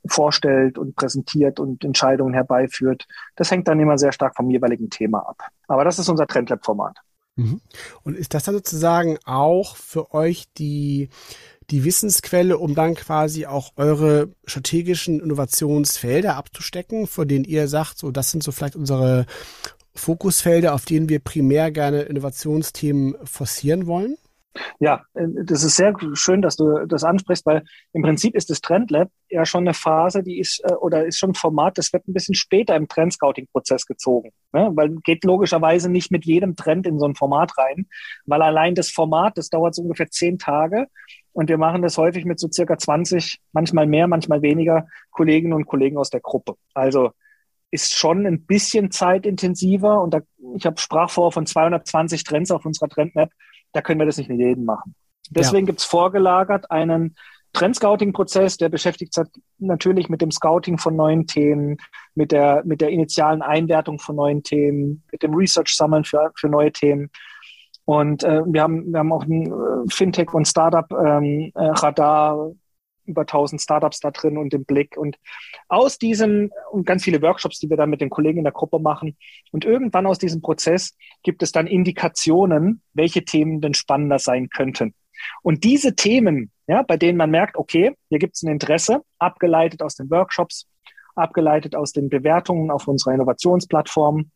vorstellt und präsentiert und Entscheidungen herbeiführt. Das hängt dann immer sehr stark vom jeweiligen Thema ab. Aber das ist unser Trendlab-Format. Mhm. Und ist das dann sozusagen auch für euch die die Wissensquelle, um dann quasi auch eure strategischen Innovationsfelder abzustecken, von denen ihr sagt, so das sind so vielleicht unsere Fokusfelder, auf denen wir primär gerne Innovationsthemen forcieren wollen? Ja, äh, das ist sehr schön, dass du das ansprichst, weil im Prinzip ist das Trendlab ja schon eine Phase, die ist äh, oder ist schon ein Format, das wird ein bisschen später im Trendscouting-Prozess gezogen, ne? weil geht logischerweise nicht mit jedem Trend in so ein Format rein, weil allein das Format, das dauert so ungefähr zehn Tage und wir machen das häufig mit so circa 20, manchmal mehr, manchmal weniger Kolleginnen und Kollegen aus der Gruppe. Also ist schon ein bisschen zeitintensiver und da, ich habe sprach vor von 220 Trends auf unserer Trendmap da können wir das nicht mit jedem machen. Deswegen ja. gibt es vorgelagert einen Trendscouting-Prozess, der beschäftigt sich natürlich mit dem Scouting von neuen Themen, mit der, mit der initialen Einwertung von neuen Themen, mit dem Research-Sammeln für, für neue Themen. Und äh, wir, haben, wir haben auch ein äh, Fintech- und Startup-Radar, ähm, äh, über 1000 Startups da drin und im Blick. Und aus diesem und ganz viele Workshops, die wir dann mit den Kollegen in der Gruppe machen. Und irgendwann aus diesem Prozess gibt es dann Indikationen, welche Themen denn spannender sein könnten. Und diese Themen, ja, bei denen man merkt, okay, hier gibt es ein Interesse, abgeleitet aus den Workshops, abgeleitet aus den Bewertungen auf unserer Innovationsplattform.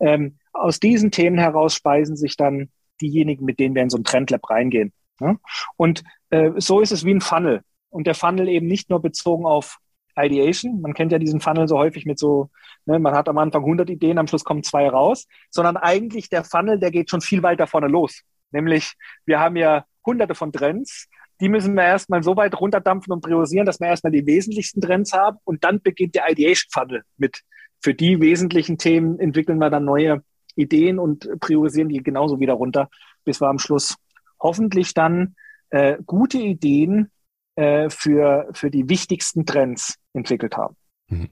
Ähm, aus diesen Themen heraus speisen sich dann diejenigen, mit denen wir in so ein Trendlab reingehen. Ja? Und äh, so ist es wie ein Funnel. Und der Funnel eben nicht nur bezogen auf Ideation. Man kennt ja diesen Funnel so häufig mit so, ne, man hat am Anfang 100 Ideen, am Schluss kommen zwei raus, sondern eigentlich der Funnel, der geht schon viel weiter vorne los. Nämlich, wir haben ja hunderte von Trends. Die müssen wir erstmal so weit runterdampfen und priorisieren, dass wir erstmal die wesentlichsten Trends haben und dann beginnt der Ideation Funnel mit. Für die wesentlichen Themen entwickeln wir dann neue Ideen und priorisieren die genauso wieder runter, bis wir am Schluss hoffentlich dann äh, gute Ideen äh, für, für die wichtigsten Trends entwickelt haben. Mhm.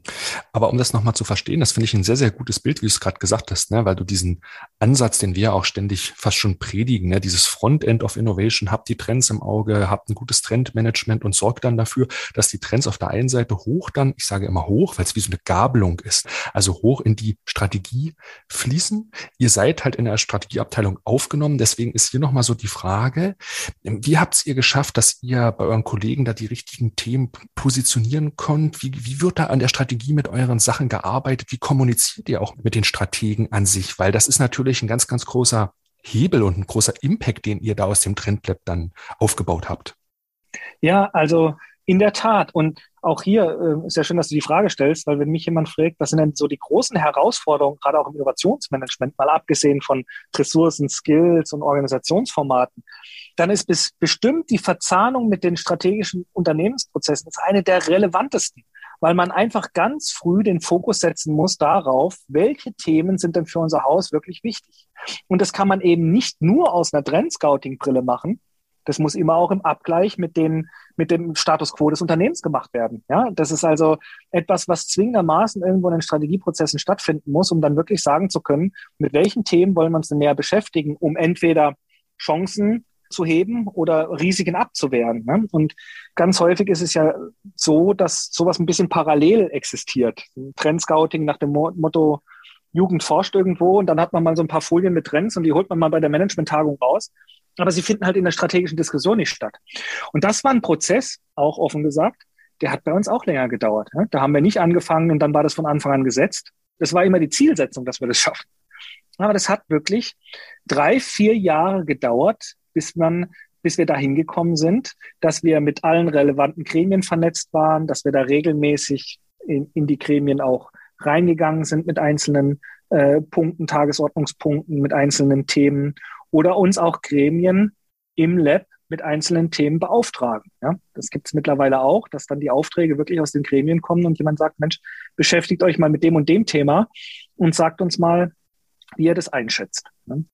Aber um das nochmal zu verstehen, das finde ich ein sehr, sehr gutes Bild, wie du es gerade gesagt hast, ne? weil du diesen Ansatz, den wir auch ständig fast schon predigen, ne? dieses Frontend of Innovation, habt die Trends im Auge, habt ein gutes Trendmanagement und sorgt dann dafür, dass die Trends auf der einen Seite hoch dann, ich sage immer hoch, weil es wie so eine Gabelung ist, also hoch in die Strategie fließen. Ihr seid halt in der Strategieabteilung aufgenommen, deswegen ist hier nochmal so die Frage, wie habt ihr geschafft, dass ihr bei euren Kollegen da die richtigen Themen positionieren könnt? Wie, wie wird da an der Strategie mit euren Sachen gearbeitet? Wie kommuniziert ihr auch mit den Strategen an sich? Weil das ist natürlich ein ganz, ganz großer Hebel und ein großer Impact, den ihr da aus dem Trendlab dann aufgebaut habt. Ja, also in der Tat. Und auch hier äh, ist ja schön, dass du die Frage stellst, weil wenn mich jemand fragt, was sind denn so die großen Herausforderungen, gerade auch im Innovationsmanagement, mal abgesehen von Ressourcen, Skills und Organisationsformaten, dann ist bis bestimmt die Verzahnung mit den strategischen Unternehmensprozessen eine der relevantesten weil man einfach ganz früh den Fokus setzen muss darauf, welche Themen sind denn für unser Haus wirklich wichtig. Und das kann man eben nicht nur aus einer Trend-Scouting-Brille machen. Das muss immer auch im Abgleich mit, den, mit dem Status quo des Unternehmens gemacht werden. Ja, das ist also etwas, was zwingendermaßen irgendwo in den Strategieprozessen stattfinden muss, um dann wirklich sagen zu können, mit welchen Themen wollen wir uns denn näher beschäftigen, um entweder Chancen zu heben oder Risiken abzuwehren. Ne? Und ganz häufig ist es ja so, dass sowas ein bisschen parallel existiert. Trendscouting nach dem Motto, Jugend forscht irgendwo und dann hat man mal so ein paar Folien mit Trends und die holt man mal bei der Management-Tagung raus. Aber sie finden halt in der strategischen Diskussion nicht statt. Und das war ein Prozess, auch offen gesagt, der hat bei uns auch länger gedauert. Ne? Da haben wir nicht angefangen und dann war das von Anfang an gesetzt. Das war immer die Zielsetzung, dass wir das schaffen. Aber das hat wirklich drei, vier Jahre gedauert, bis man bis wir dahin gekommen sind, dass wir mit allen relevanten Gremien vernetzt waren, dass wir da regelmäßig in, in die Gremien auch reingegangen sind mit einzelnen äh, Punkten, Tagesordnungspunkten, mit einzelnen Themen oder uns auch Gremien im Lab mit einzelnen Themen beauftragen. Ja, das gibt es mittlerweile auch, dass dann die Aufträge wirklich aus den Gremien kommen und jemand sagt, Mensch, beschäftigt euch mal mit dem und dem Thema und sagt uns mal, wie ihr das einschätzt. Ne?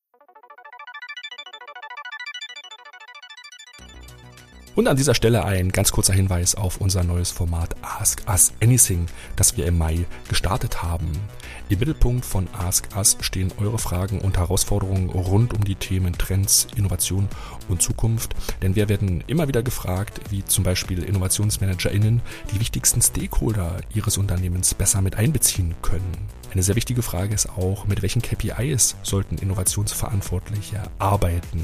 Und an dieser Stelle ein ganz kurzer Hinweis auf unser neues Format Ask Us Anything, das wir im Mai gestartet haben. Im Mittelpunkt von Ask Us stehen eure Fragen und Herausforderungen rund um die Themen Trends, Innovation und Zukunft. Denn wir werden immer wieder gefragt, wie zum Beispiel InnovationsmanagerInnen die wichtigsten Stakeholder ihres Unternehmens besser mit einbeziehen können. Eine sehr wichtige Frage ist auch, mit welchen KPIs sollten Innovationsverantwortliche arbeiten?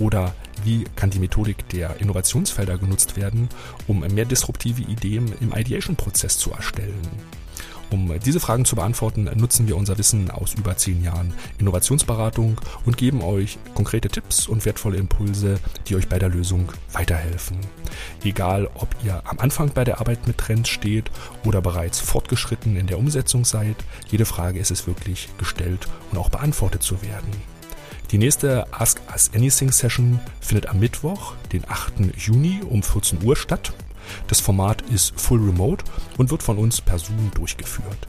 Oder wie kann die Methodik der Innovationsfelder genutzt werden, um mehr disruptive Ideen im Ideation-Prozess zu erstellen? Um diese Fragen zu beantworten, nutzen wir unser Wissen aus über zehn Jahren Innovationsberatung und geben euch konkrete Tipps und wertvolle Impulse, die euch bei der Lösung weiterhelfen. Egal, ob ihr am Anfang bei der Arbeit mit Trends steht oder bereits fortgeschritten in der Umsetzung seid, jede Frage ist es wirklich gestellt und auch beantwortet zu werden. Die nächste Ask Us Anything Session findet am Mittwoch, den 8. Juni um 14 Uhr statt. Das Format ist full remote und wird von uns per Zoom durchgeführt.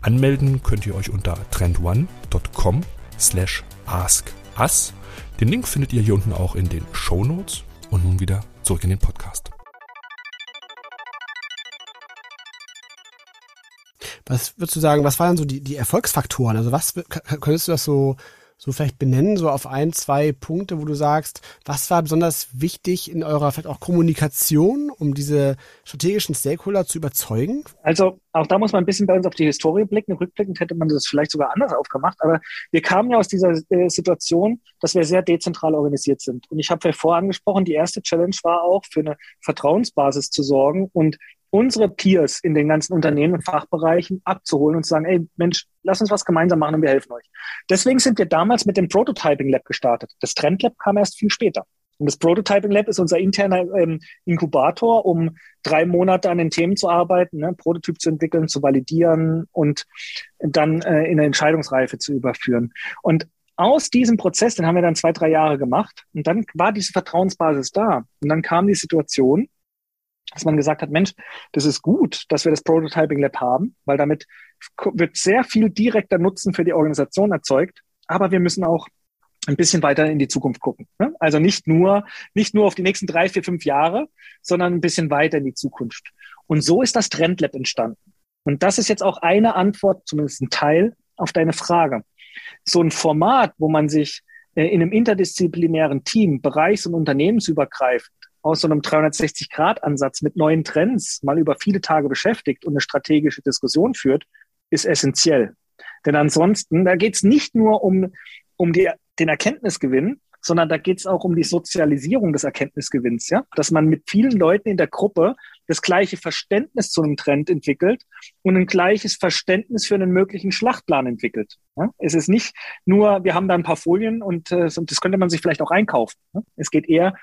Anmelden könnt ihr euch unter trendone.com slash askus. Den Link findet ihr hier unten auch in den Show Notes. Und nun wieder zurück in den Podcast. Was würdest du sagen, was waren so die, die Erfolgsfaktoren? Also was könntest du das so so vielleicht benennen, so auf ein, zwei Punkte, wo du sagst, was war besonders wichtig in eurer vielleicht auch Kommunikation, um diese strategischen Stakeholder zu überzeugen? Also auch da muss man ein bisschen bei uns auf die Historie blicken. Rückblickend hätte man das vielleicht sogar anders aufgemacht. Aber wir kamen ja aus dieser äh, Situation, dass wir sehr dezentral organisiert sind. Und ich habe ja vorher angesprochen, die erste Challenge war auch, für eine Vertrauensbasis zu sorgen und unsere Peers in den ganzen Unternehmen und Fachbereichen abzuholen und zu sagen, ey Mensch, lass uns was gemeinsam machen und wir helfen euch. Deswegen sind wir damals mit dem Prototyping Lab gestartet. Das Trend Lab kam erst viel später. Und das Prototyping Lab ist unser interner ähm, Inkubator, um drei Monate an den Themen zu arbeiten, ne, Prototyp zu entwickeln, zu validieren und dann äh, in eine Entscheidungsreife zu überführen. Und aus diesem Prozess, den haben wir dann zwei, drei Jahre gemacht, und dann war diese Vertrauensbasis da. Und dann kam die Situation, dass man gesagt hat, Mensch, das ist gut, dass wir das Prototyping Lab haben, weil damit wird sehr viel direkter Nutzen für die Organisation erzeugt. Aber wir müssen auch ein bisschen weiter in die Zukunft gucken. Ne? Also nicht nur, nicht nur auf die nächsten drei, vier, fünf Jahre, sondern ein bisschen weiter in die Zukunft. Und so ist das Trendlab entstanden. Und das ist jetzt auch eine Antwort, zumindest ein Teil, auf deine Frage. So ein Format, wo man sich äh, in einem interdisziplinären Team, bereichs- und unternehmensübergreifend aus so einem 360-Grad-Ansatz mit neuen Trends mal über viele Tage beschäftigt und eine strategische Diskussion führt, ist essentiell. Denn ansonsten, da geht es nicht nur um, um die, den Erkenntnisgewinn, sondern da geht es auch um die Sozialisierung des Erkenntnisgewinns, ja, dass man mit vielen Leuten in der Gruppe das gleiche Verständnis zu einem Trend entwickelt und ein gleiches Verständnis für einen möglichen Schlachtplan entwickelt. Ja? Es ist nicht nur, wir haben da ein paar Folien und, äh, das könnte man sich vielleicht auch einkaufen. Ne? Es geht eher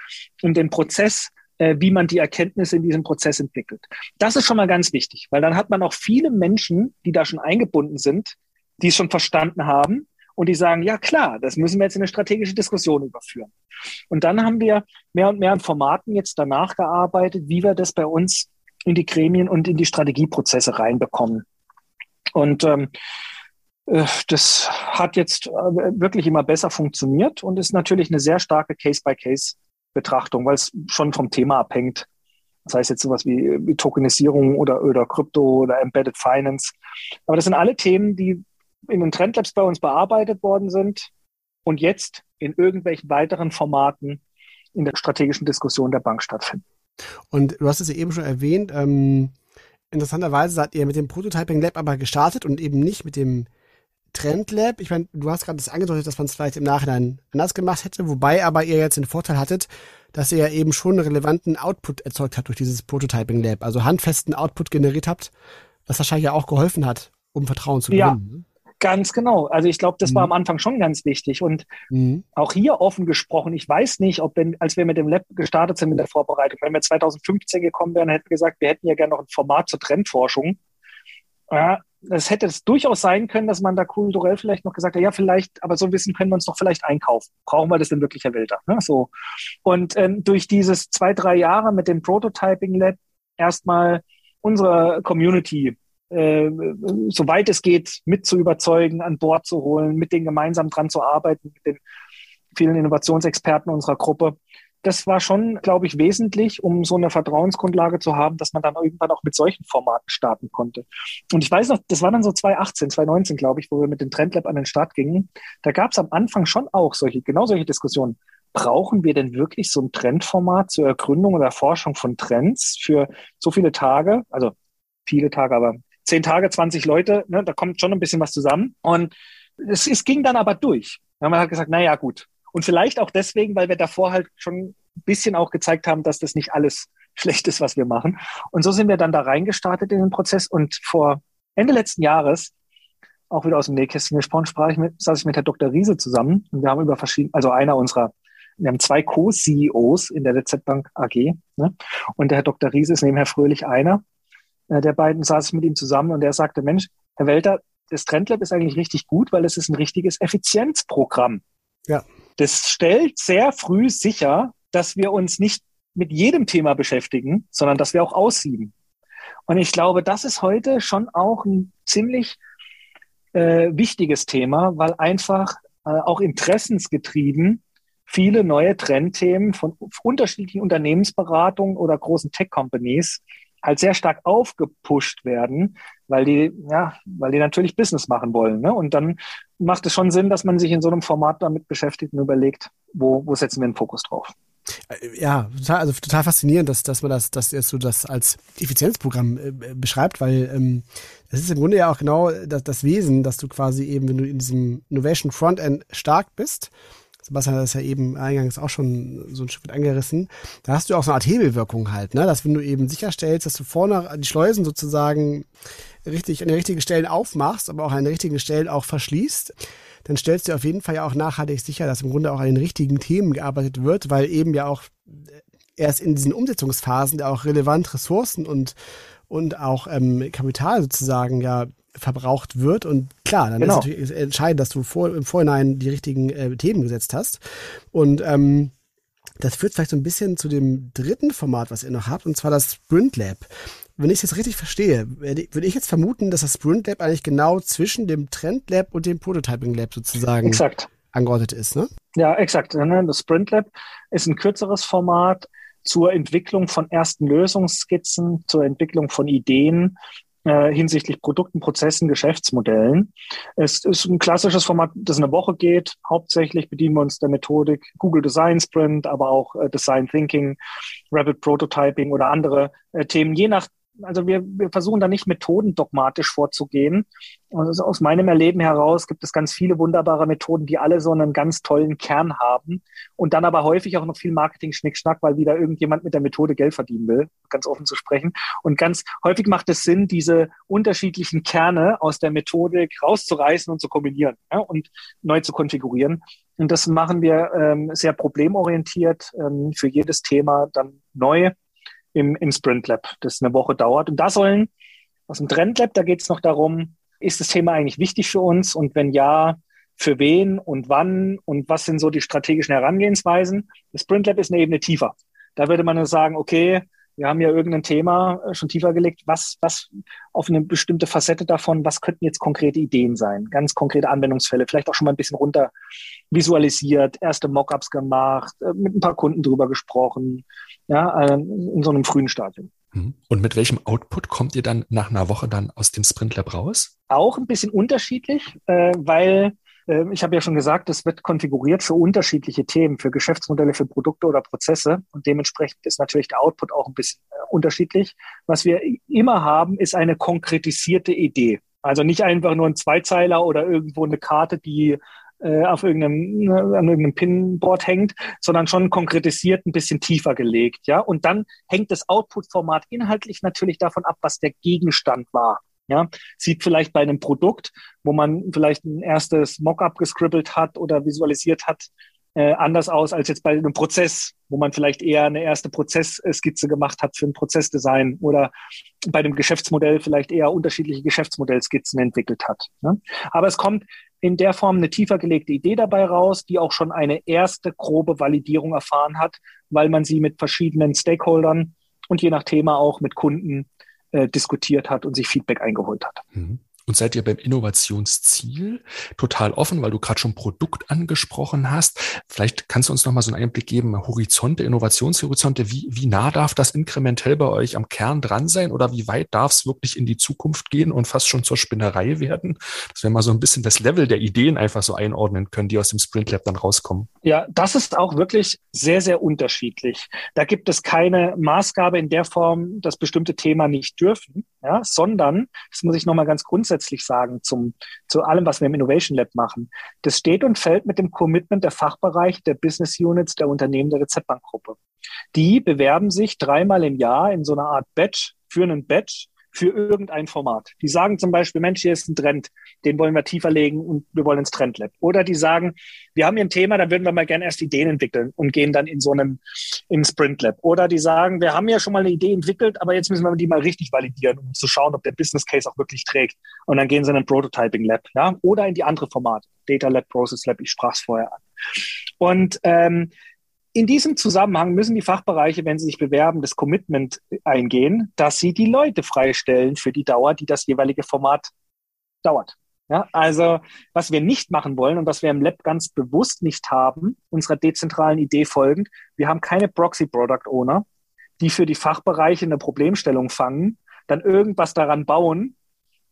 um den Prozess, äh, wie man die Erkenntnisse in diesem Prozess entwickelt. Das ist schon mal ganz wichtig, weil dann hat man auch viele Menschen, die da schon eingebunden sind, die es schon verstanden haben und die sagen, ja klar, das müssen wir jetzt in eine strategische Diskussion überführen. Und dann haben wir mehr und mehr an Formaten jetzt danach gearbeitet, wie wir das bei uns in die Gremien und in die Strategieprozesse reinbekommen. Und ähm, äh, das hat jetzt äh, wirklich immer besser funktioniert und ist natürlich eine sehr starke Case-by-Case-Betrachtung, weil es schon vom Thema abhängt. Das heißt jetzt sowas wie, wie Tokenisierung oder, oder Krypto oder Embedded Finance. Aber das sind alle Themen, die in den Trendlabs bei uns bearbeitet worden sind und jetzt in irgendwelchen weiteren Formaten in der strategischen Diskussion der Bank stattfinden. Und du hast es ja eben schon erwähnt, ähm, interessanterweise seid ihr mit dem Prototyping Lab aber gestartet und eben nicht mit dem Trend Lab. Ich meine, du hast gerade das angedeutet, dass man es vielleicht im Nachhinein anders gemacht hätte, wobei aber ihr jetzt den Vorteil hattet, dass ihr ja eben schon einen relevanten Output erzeugt habt durch dieses Prototyping Lab, also handfesten Output generiert habt, was wahrscheinlich ja auch geholfen hat, um Vertrauen zu gewinnen. Ja. Ganz genau. Also ich glaube, das mhm. war am Anfang schon ganz wichtig. Und mhm. auch hier offen gesprochen, ich weiß nicht, ob wenn, als wir mit dem Lab gestartet sind mit der Vorbereitung, wenn wir 2015 gekommen wären, hätten wir gesagt, wir hätten ja gerne noch ein Format zur Trendforschung. Ja, es hätte es durchaus sein können, dass man da kulturell vielleicht noch gesagt hat, ja, vielleicht, aber so ein Wissen können wir uns doch vielleicht einkaufen. Brauchen wir das denn wirklich, Herr Wilder? Ne? So. Und ähm, durch dieses zwei, drei Jahre mit dem Prototyping Lab erstmal unsere Community äh, soweit es geht, mit zu überzeugen, an Bord zu holen, mit denen gemeinsam dran zu arbeiten, mit den vielen Innovationsexperten unserer Gruppe. Das war schon, glaube ich, wesentlich, um so eine Vertrauensgrundlage zu haben, dass man dann irgendwann auch mit solchen Formaten starten konnte. Und ich weiß noch, das war dann so 2018, 2019, glaube ich, wo wir mit dem Trendlab an den Start gingen. Da gab es am Anfang schon auch solche, genau solche Diskussionen. Brauchen wir denn wirklich so ein Trendformat zur Ergründung oder Erforschung von Trends für so viele Tage? Also viele Tage, aber zehn Tage, 20 Leute, ne, da kommt schon ein bisschen was zusammen. Und es, es ging dann aber durch. Ja, man hat gesagt, naja, gut. Und vielleicht auch deswegen, weil wir davor halt schon ein bisschen auch gezeigt haben, dass das nicht alles schlecht ist, was wir machen. Und so sind wir dann da reingestartet in den Prozess. Und vor Ende letzten Jahres, auch wieder aus dem Nähkästchen gesprochen, sprach ich mit, saß ich mit Herr Dr. Riese zusammen und wir haben über verschiedene, also einer unserer, wir haben zwei Co-CEOs in der DZ Bank AG, ne? und der Herr Dr. Riese ist neben Herr Fröhlich einer äh, der beiden saß ich mit ihm zusammen und er sagte, Mensch, Herr Welter, das Trendlab ist eigentlich richtig gut, weil es ist ein richtiges Effizienzprogramm. Ja. Das stellt sehr früh sicher, dass wir uns nicht mit jedem Thema beschäftigen, sondern dass wir auch aussieben. Und ich glaube, das ist heute schon auch ein ziemlich äh, wichtiges Thema, weil einfach äh, auch interessensgetrieben viele neue Trendthemen von unterschiedlichen Unternehmensberatungen oder großen Tech-Companies halt sehr stark aufgepusht werden, weil die, ja, weil die natürlich Business machen wollen. Ne? Und dann macht es schon Sinn, dass man sich in so einem Format damit beschäftigt und überlegt, wo, wo setzen wir den Fokus drauf. Äh, ja, total, also total faszinierend, dass, dass man das, dass so das als Effizienzprogramm äh, beschreibt, weil ähm, das ist im Grunde ja auch genau das, das Wesen, dass du quasi eben, wenn du in diesem Innovation Frontend stark bist, Sebastian hat das ja eben eingangs auch schon so ein Stück angerissen, da hast du auch so eine Art Hebelwirkung halt, ne? Dass wenn du eben sicherstellst, dass du vorne die Schleusen sozusagen richtig an den richtigen Stellen aufmachst, aber auch an den richtigen Stellen auch verschließt, dann stellst du auf jeden Fall ja auch nachhaltig sicher, dass im Grunde auch an den richtigen Themen gearbeitet wird, weil eben ja auch erst in diesen Umsetzungsphasen ja auch relevant Ressourcen und, und auch ähm, Kapital sozusagen ja verbraucht wird. Und klar, dann genau. ist natürlich entscheidend, dass du vor, im Vorhinein die richtigen äh, Themen gesetzt hast. Und ähm, das führt vielleicht so ein bisschen zu dem dritten Format, was ihr noch habt, und zwar das Sprint Lab wenn ich es jetzt richtig verstehe, würde ich jetzt vermuten, dass das Sprint Lab eigentlich genau zwischen dem Trend Lab und dem Prototyping Lab sozusagen exakt. angeordnet ist, ne? Ja, exakt. Ne? Das Sprint Lab ist ein kürzeres Format zur Entwicklung von ersten Lösungsskizzen, zur Entwicklung von Ideen äh, hinsichtlich Produkten, Prozessen, Geschäftsmodellen. Es ist ein klassisches Format, das eine Woche geht. Hauptsächlich bedienen wir uns der Methodik Google Design Sprint, aber auch äh, Design Thinking, Rapid Prototyping oder andere äh, Themen, je nach also wir, wir versuchen da nicht methodendogmatisch vorzugehen. Also aus meinem Erleben heraus gibt es ganz viele wunderbare Methoden, die alle so einen ganz tollen Kern haben und dann aber häufig auch noch viel Marketing-Schnickschnack, weil wieder irgendjemand mit der Methode Geld verdienen will, ganz offen zu sprechen. Und ganz häufig macht es Sinn, diese unterschiedlichen Kerne aus der Methodik rauszureißen und zu kombinieren ja, und neu zu konfigurieren. Und das machen wir ähm, sehr problemorientiert ähm, für jedes Thema dann neu im, im Sprint Lab, das eine Woche dauert. Und da sollen aus dem Trend Lab, da geht es noch darum, ist das Thema eigentlich wichtig für uns? Und wenn ja, für wen und wann und was sind so die strategischen Herangehensweisen? Das Sprint Lab ist eine Ebene tiefer. Da würde man sagen, okay, wir haben ja irgendein Thema äh, schon tiefer gelegt, was, was auf eine bestimmte Facette davon, was könnten jetzt konkrete Ideen sein, ganz konkrete Anwendungsfälle, vielleicht auch schon mal ein bisschen runter visualisiert, erste Mockups gemacht, äh, mit ein paar Kunden drüber gesprochen, ja, äh, in so einem frühen Stadium. Mhm. Und mit welchem Output kommt ihr dann nach einer Woche dann aus dem Sprint Lab raus? Auch ein bisschen unterschiedlich, weil ich habe ja schon gesagt, es wird konfiguriert für unterschiedliche Themen, für Geschäftsmodelle, für Produkte oder Prozesse. Und dementsprechend ist natürlich der Output auch ein bisschen äh, unterschiedlich. Was wir immer haben, ist eine konkretisierte Idee. Also nicht einfach nur ein Zweizeiler oder irgendwo eine Karte, die äh, auf irgendeinem, ne, an irgendeinem Pinboard hängt, sondern schon konkretisiert, ein bisschen tiefer gelegt, ja. Und dann hängt das Output-Format inhaltlich natürlich davon ab, was der Gegenstand war. Ja, sieht vielleicht bei einem Produkt, wo man vielleicht ein erstes Mockup gescribbelt hat oder visualisiert hat, äh, anders aus als jetzt bei einem Prozess, wo man vielleicht eher eine erste Prozessskizze gemacht hat für ein Prozessdesign oder bei dem Geschäftsmodell vielleicht eher unterschiedliche Geschäftsmodellskizzen entwickelt hat. Ne? Aber es kommt in der Form eine tiefer gelegte Idee dabei raus, die auch schon eine erste grobe Validierung erfahren hat, weil man sie mit verschiedenen Stakeholdern und je nach Thema auch mit Kunden äh, diskutiert hat und sich Feedback eingeholt hat. Mhm. Und seid ihr beim Innovationsziel total offen, weil du gerade schon Produkt angesprochen hast? Vielleicht kannst du uns noch mal so einen Einblick geben, Horizonte, Innovationshorizonte. Wie, wie nah darf das inkrementell bei euch am Kern dran sein oder wie weit darf es wirklich in die Zukunft gehen und fast schon zur Spinnerei werden? Dass wir mal so ein bisschen das Level der Ideen einfach so einordnen können, die aus dem Sprint Lab dann rauskommen. Ja, das ist auch wirklich sehr, sehr unterschiedlich. Da gibt es keine Maßgabe in der Form, dass bestimmte Themen nicht dürfen, ja, sondern, das muss ich nochmal ganz grundsätzlich sagen zum, zu allem, was wir im Innovation Lab machen. Das steht und fällt mit dem Commitment der Fachbereiche, der Business Units, der Unternehmen der Rezeptbankgruppe. Die bewerben sich dreimal im Jahr in so einer Art Batch für einen Batch für irgendein Format. Die sagen zum Beispiel, Mensch, hier ist ein Trend, den wollen wir tiefer legen und wir wollen ins Trendlab. Oder die sagen, wir haben hier ein Thema, da würden wir mal gerne erst Ideen entwickeln und gehen dann in so einem im Sprintlab. Oder die sagen, wir haben ja schon mal eine Idee entwickelt, aber jetzt müssen wir die mal richtig validieren, um zu schauen, ob der Business Case auch wirklich trägt. Und dann gehen sie in ein Prototyping Lab, ja, oder in die andere Formate, Data Lab, Process Lab. Ich sprach es vorher an. Und ähm, in diesem Zusammenhang müssen die Fachbereiche, wenn sie sich bewerben, das Commitment eingehen, dass sie die Leute freistellen für die Dauer, die das jeweilige Format dauert. Ja, also was wir nicht machen wollen und was wir im Lab ganz bewusst nicht haben, unserer dezentralen Idee folgend, wir haben keine Proxy Product Owner, die für die Fachbereiche eine Problemstellung fangen, dann irgendwas daran bauen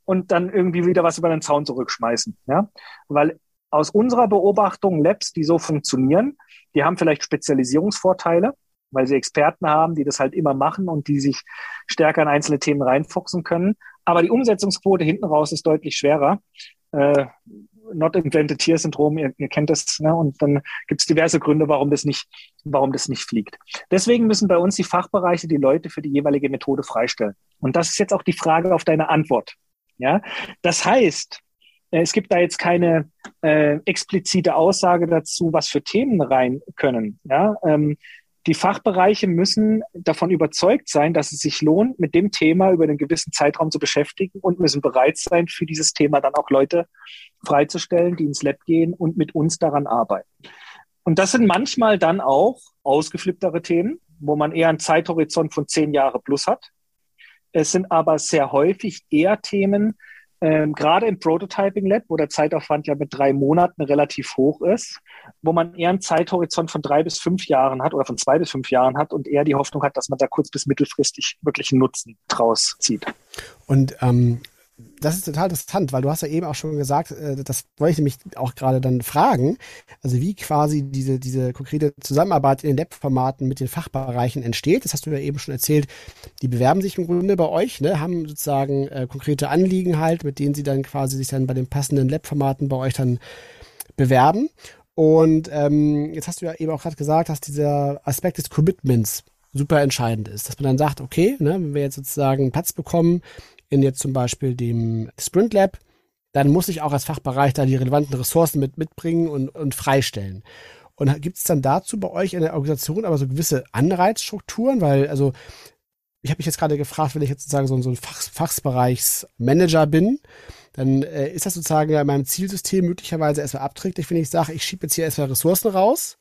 und dann irgendwie wieder was über den Zaun zurückschmeißen. Ja? Weil aus unserer Beobachtung Labs, die so funktionieren, die haben vielleicht Spezialisierungsvorteile, weil sie Experten haben, die das halt immer machen und die sich stärker in einzelne Themen reinfuchsen können. Aber die Umsetzungsquote hinten raus ist deutlich schwerer. Äh, Not Invented Tier Syndrom, ihr, ihr kennt das, ne? und dann gibt es diverse Gründe, warum das nicht, warum das nicht fliegt. Deswegen müssen bei uns die Fachbereiche die Leute für die jeweilige Methode freistellen. Und das ist jetzt auch die Frage auf deine Antwort. Ja, das heißt, es gibt da jetzt keine äh, explizite Aussage dazu, was für Themen rein können. Ja, ähm, die Fachbereiche müssen davon überzeugt sein, dass es sich lohnt, mit dem Thema über einen gewissen Zeitraum zu beschäftigen und müssen bereit sein, für dieses Thema dann auch Leute freizustellen, die ins Lab gehen und mit uns daran arbeiten. Und das sind manchmal dann auch ausgeflipptere Themen, wo man eher einen Zeithorizont von zehn Jahre plus hat. Es sind aber sehr häufig eher Themen, ähm, gerade im Prototyping Lab, wo der Zeitaufwand ja mit drei Monaten relativ hoch ist, wo man eher einen Zeithorizont von drei bis fünf Jahren hat oder von zwei bis fünf Jahren hat und eher die Hoffnung hat, dass man da kurz bis mittelfristig wirklich einen Nutzen draus zieht. Und ähm, das ist total interessant, weil du hast ja eben auch schon gesagt, äh, das wollte ich nämlich auch gerade dann fragen, also wie quasi diese, diese konkrete Zusammenarbeit in den Lab-Formaten mit den Fachbereichen entsteht. Das hast du ja eben schon erzählt. Die bewerben sich im Grunde bei euch, ne, haben sozusagen äh, konkrete Anliegen halt, mit denen sie dann quasi sich dann bei den passenden Lab-Formaten bei euch dann bewerben. Und ähm, jetzt hast du ja eben auch gerade gesagt, dass dieser Aspekt des Commitments super entscheidend ist, dass man dann sagt, okay, ne, wenn wir jetzt sozusagen einen Platz bekommen, in jetzt zum Beispiel dem Sprint Lab, dann muss ich auch als Fachbereich da die relevanten Ressourcen mit mitbringen und, und freistellen. Und gibt es dann dazu bei euch in der Organisation aber so gewisse Anreizstrukturen? Weil, also, ich habe mich jetzt gerade gefragt, wenn ich jetzt sozusagen so, so ein Fach, Fachbereichsmanager bin, dann äh, ist das sozusagen in meinem Zielsystem möglicherweise erstmal abträglich, wenn ich sage, ich schiebe jetzt hier erstmal Ressourcen raus.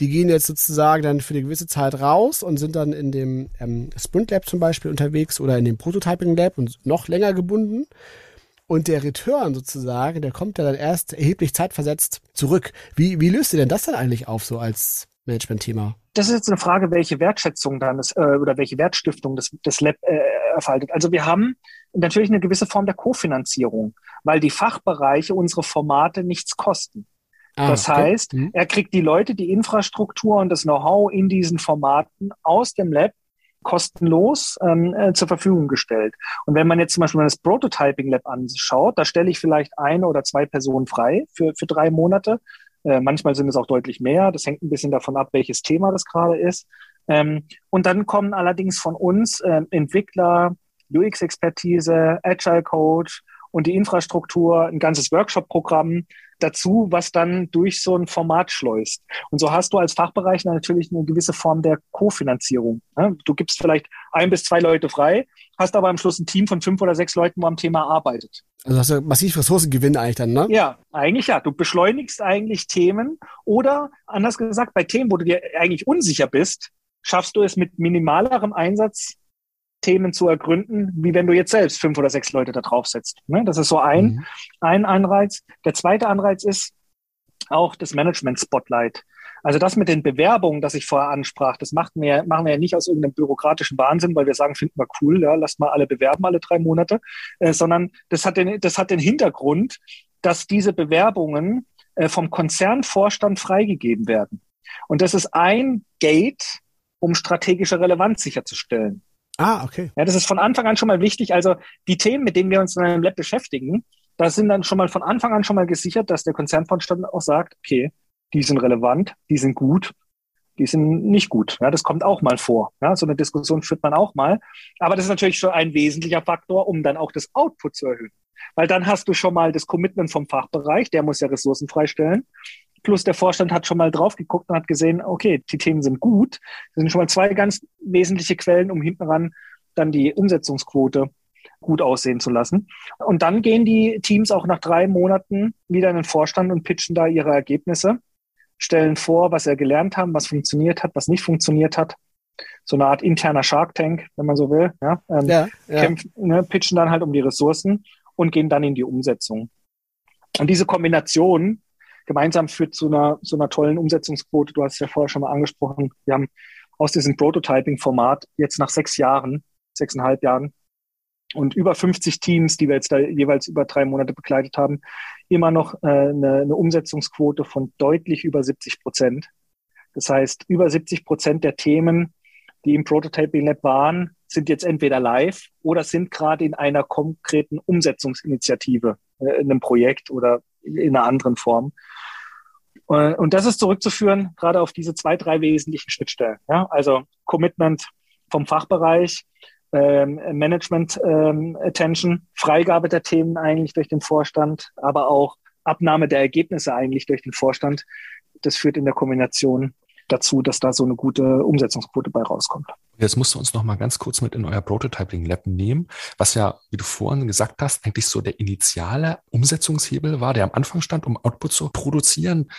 Die gehen jetzt sozusagen dann für eine gewisse Zeit raus und sind dann in dem ähm, Sprint Lab zum Beispiel unterwegs oder in dem Prototyping Lab und noch länger gebunden. Und der Return sozusagen, der kommt ja dann erst erheblich zeitversetzt zurück. Wie, wie löst ihr denn das dann eigentlich auf, so als Management-Thema? Das ist jetzt eine Frage, welche Wertschätzung dann ist, äh, oder welche Wertstiftung das, das Lab äh, erfaltet. Also wir haben natürlich eine gewisse Form der Kofinanzierung, weil die Fachbereiche unsere Formate nichts kosten. Ah, das okay. heißt, mhm. er kriegt die Leute, die Infrastruktur und das Know-how in diesen Formaten aus dem Lab kostenlos ähm, äh, zur Verfügung gestellt. Und wenn man jetzt zum Beispiel das Prototyping Lab anschaut, da stelle ich vielleicht eine oder zwei Personen frei für, für drei Monate. Äh, manchmal sind es auch deutlich mehr. Das hängt ein bisschen davon ab, welches Thema das gerade ist. Ähm, und dann kommen allerdings von uns äh, Entwickler, UX-Expertise, Agile Coach und die Infrastruktur, ein ganzes Workshop-Programm dazu, was dann durch so ein Format schleust. Und so hast du als Fachbereich natürlich eine gewisse Form der Kofinanzierung. Du gibst vielleicht ein bis zwei Leute frei, hast aber am Schluss ein Team von fünf oder sechs Leuten, wo am Thema arbeitet. Also hast du massiv Ressourcengewinn eigentlich dann, ne? Ja, eigentlich ja. Du beschleunigst eigentlich Themen oder anders gesagt, bei Themen, wo du dir eigentlich unsicher bist, schaffst du es mit minimalerem Einsatz Themen zu ergründen, wie wenn du jetzt selbst fünf oder sechs Leute da drauf setzt. Ne? Das ist so ein, mhm. ein Anreiz. Der zweite Anreiz ist auch das Management-Spotlight. Also das mit den Bewerbungen, das ich vorher ansprach, das macht wir, machen wir ja nicht aus irgendeinem bürokratischen Wahnsinn, weil wir sagen, finden wir cool, ja, lasst mal alle bewerben alle drei Monate, äh, sondern das hat, den, das hat den Hintergrund, dass diese Bewerbungen äh, vom Konzernvorstand freigegeben werden. Und das ist ein Gate, um strategische Relevanz sicherzustellen. Ah, okay. Ja, das ist von Anfang an schon mal wichtig. Also die Themen, mit denen wir uns in einem Lab beschäftigen, da sind dann schon mal von Anfang an schon mal gesichert, dass der Konzernvorstand auch sagt, okay, die sind relevant, die sind gut, die sind nicht gut. Ja, das kommt auch mal vor. Ja, so eine Diskussion führt man auch mal. Aber das ist natürlich schon ein wesentlicher Faktor, um dann auch das Output zu erhöhen. Weil dann hast du schon mal das Commitment vom Fachbereich, der muss ja Ressourcen freistellen. Plus der Vorstand hat schon mal drauf geguckt und hat gesehen, okay, die Themen sind gut. Das sind schon mal zwei ganz wesentliche Quellen, um hinten ran dann die Umsetzungsquote gut aussehen zu lassen. Und dann gehen die Teams auch nach drei Monaten wieder in den Vorstand und pitchen da ihre Ergebnisse, stellen vor, was sie gelernt haben, was funktioniert hat, was nicht funktioniert hat. So eine Art interner Shark Tank, wenn man so will. Ja, ähm, ja, ja. Kämpfen, ne, pitchen dann halt um die Ressourcen und gehen dann in die Umsetzung. Und diese Kombination gemeinsam führt zu einer, zu einer tollen Umsetzungsquote. Du hast es ja vorher schon mal angesprochen. Wir haben aus diesem Prototyping-Format jetzt nach sechs Jahren, sechseinhalb Jahren, und über 50 Teams, die wir jetzt da jeweils über drei Monate begleitet haben, immer noch äh, eine, eine Umsetzungsquote von deutlich über 70 Prozent. Das heißt, über 70 Prozent der Themen, die im Prototyping Lab waren, sind jetzt entweder live oder sind gerade in einer konkreten Umsetzungsinitiative, äh, in einem Projekt oder in einer anderen Form. Äh, und das ist zurückzuführen gerade auf diese zwei, drei wesentlichen Schnittstellen. Ja? Also Commitment vom Fachbereich, ähm, Management ähm, Attention, Freigabe der Themen eigentlich durch den Vorstand, aber auch Abnahme der Ergebnisse eigentlich durch den Vorstand. Das führt in der Kombination dazu, dass da so eine gute Umsetzungsquote bei rauskommt. Jetzt musst du uns noch mal ganz kurz mit in euer Prototyping Lab nehmen, was ja, wie du vorhin gesagt hast, eigentlich so der initiale Umsetzungshebel war, der am Anfang stand, um Output zu produzieren.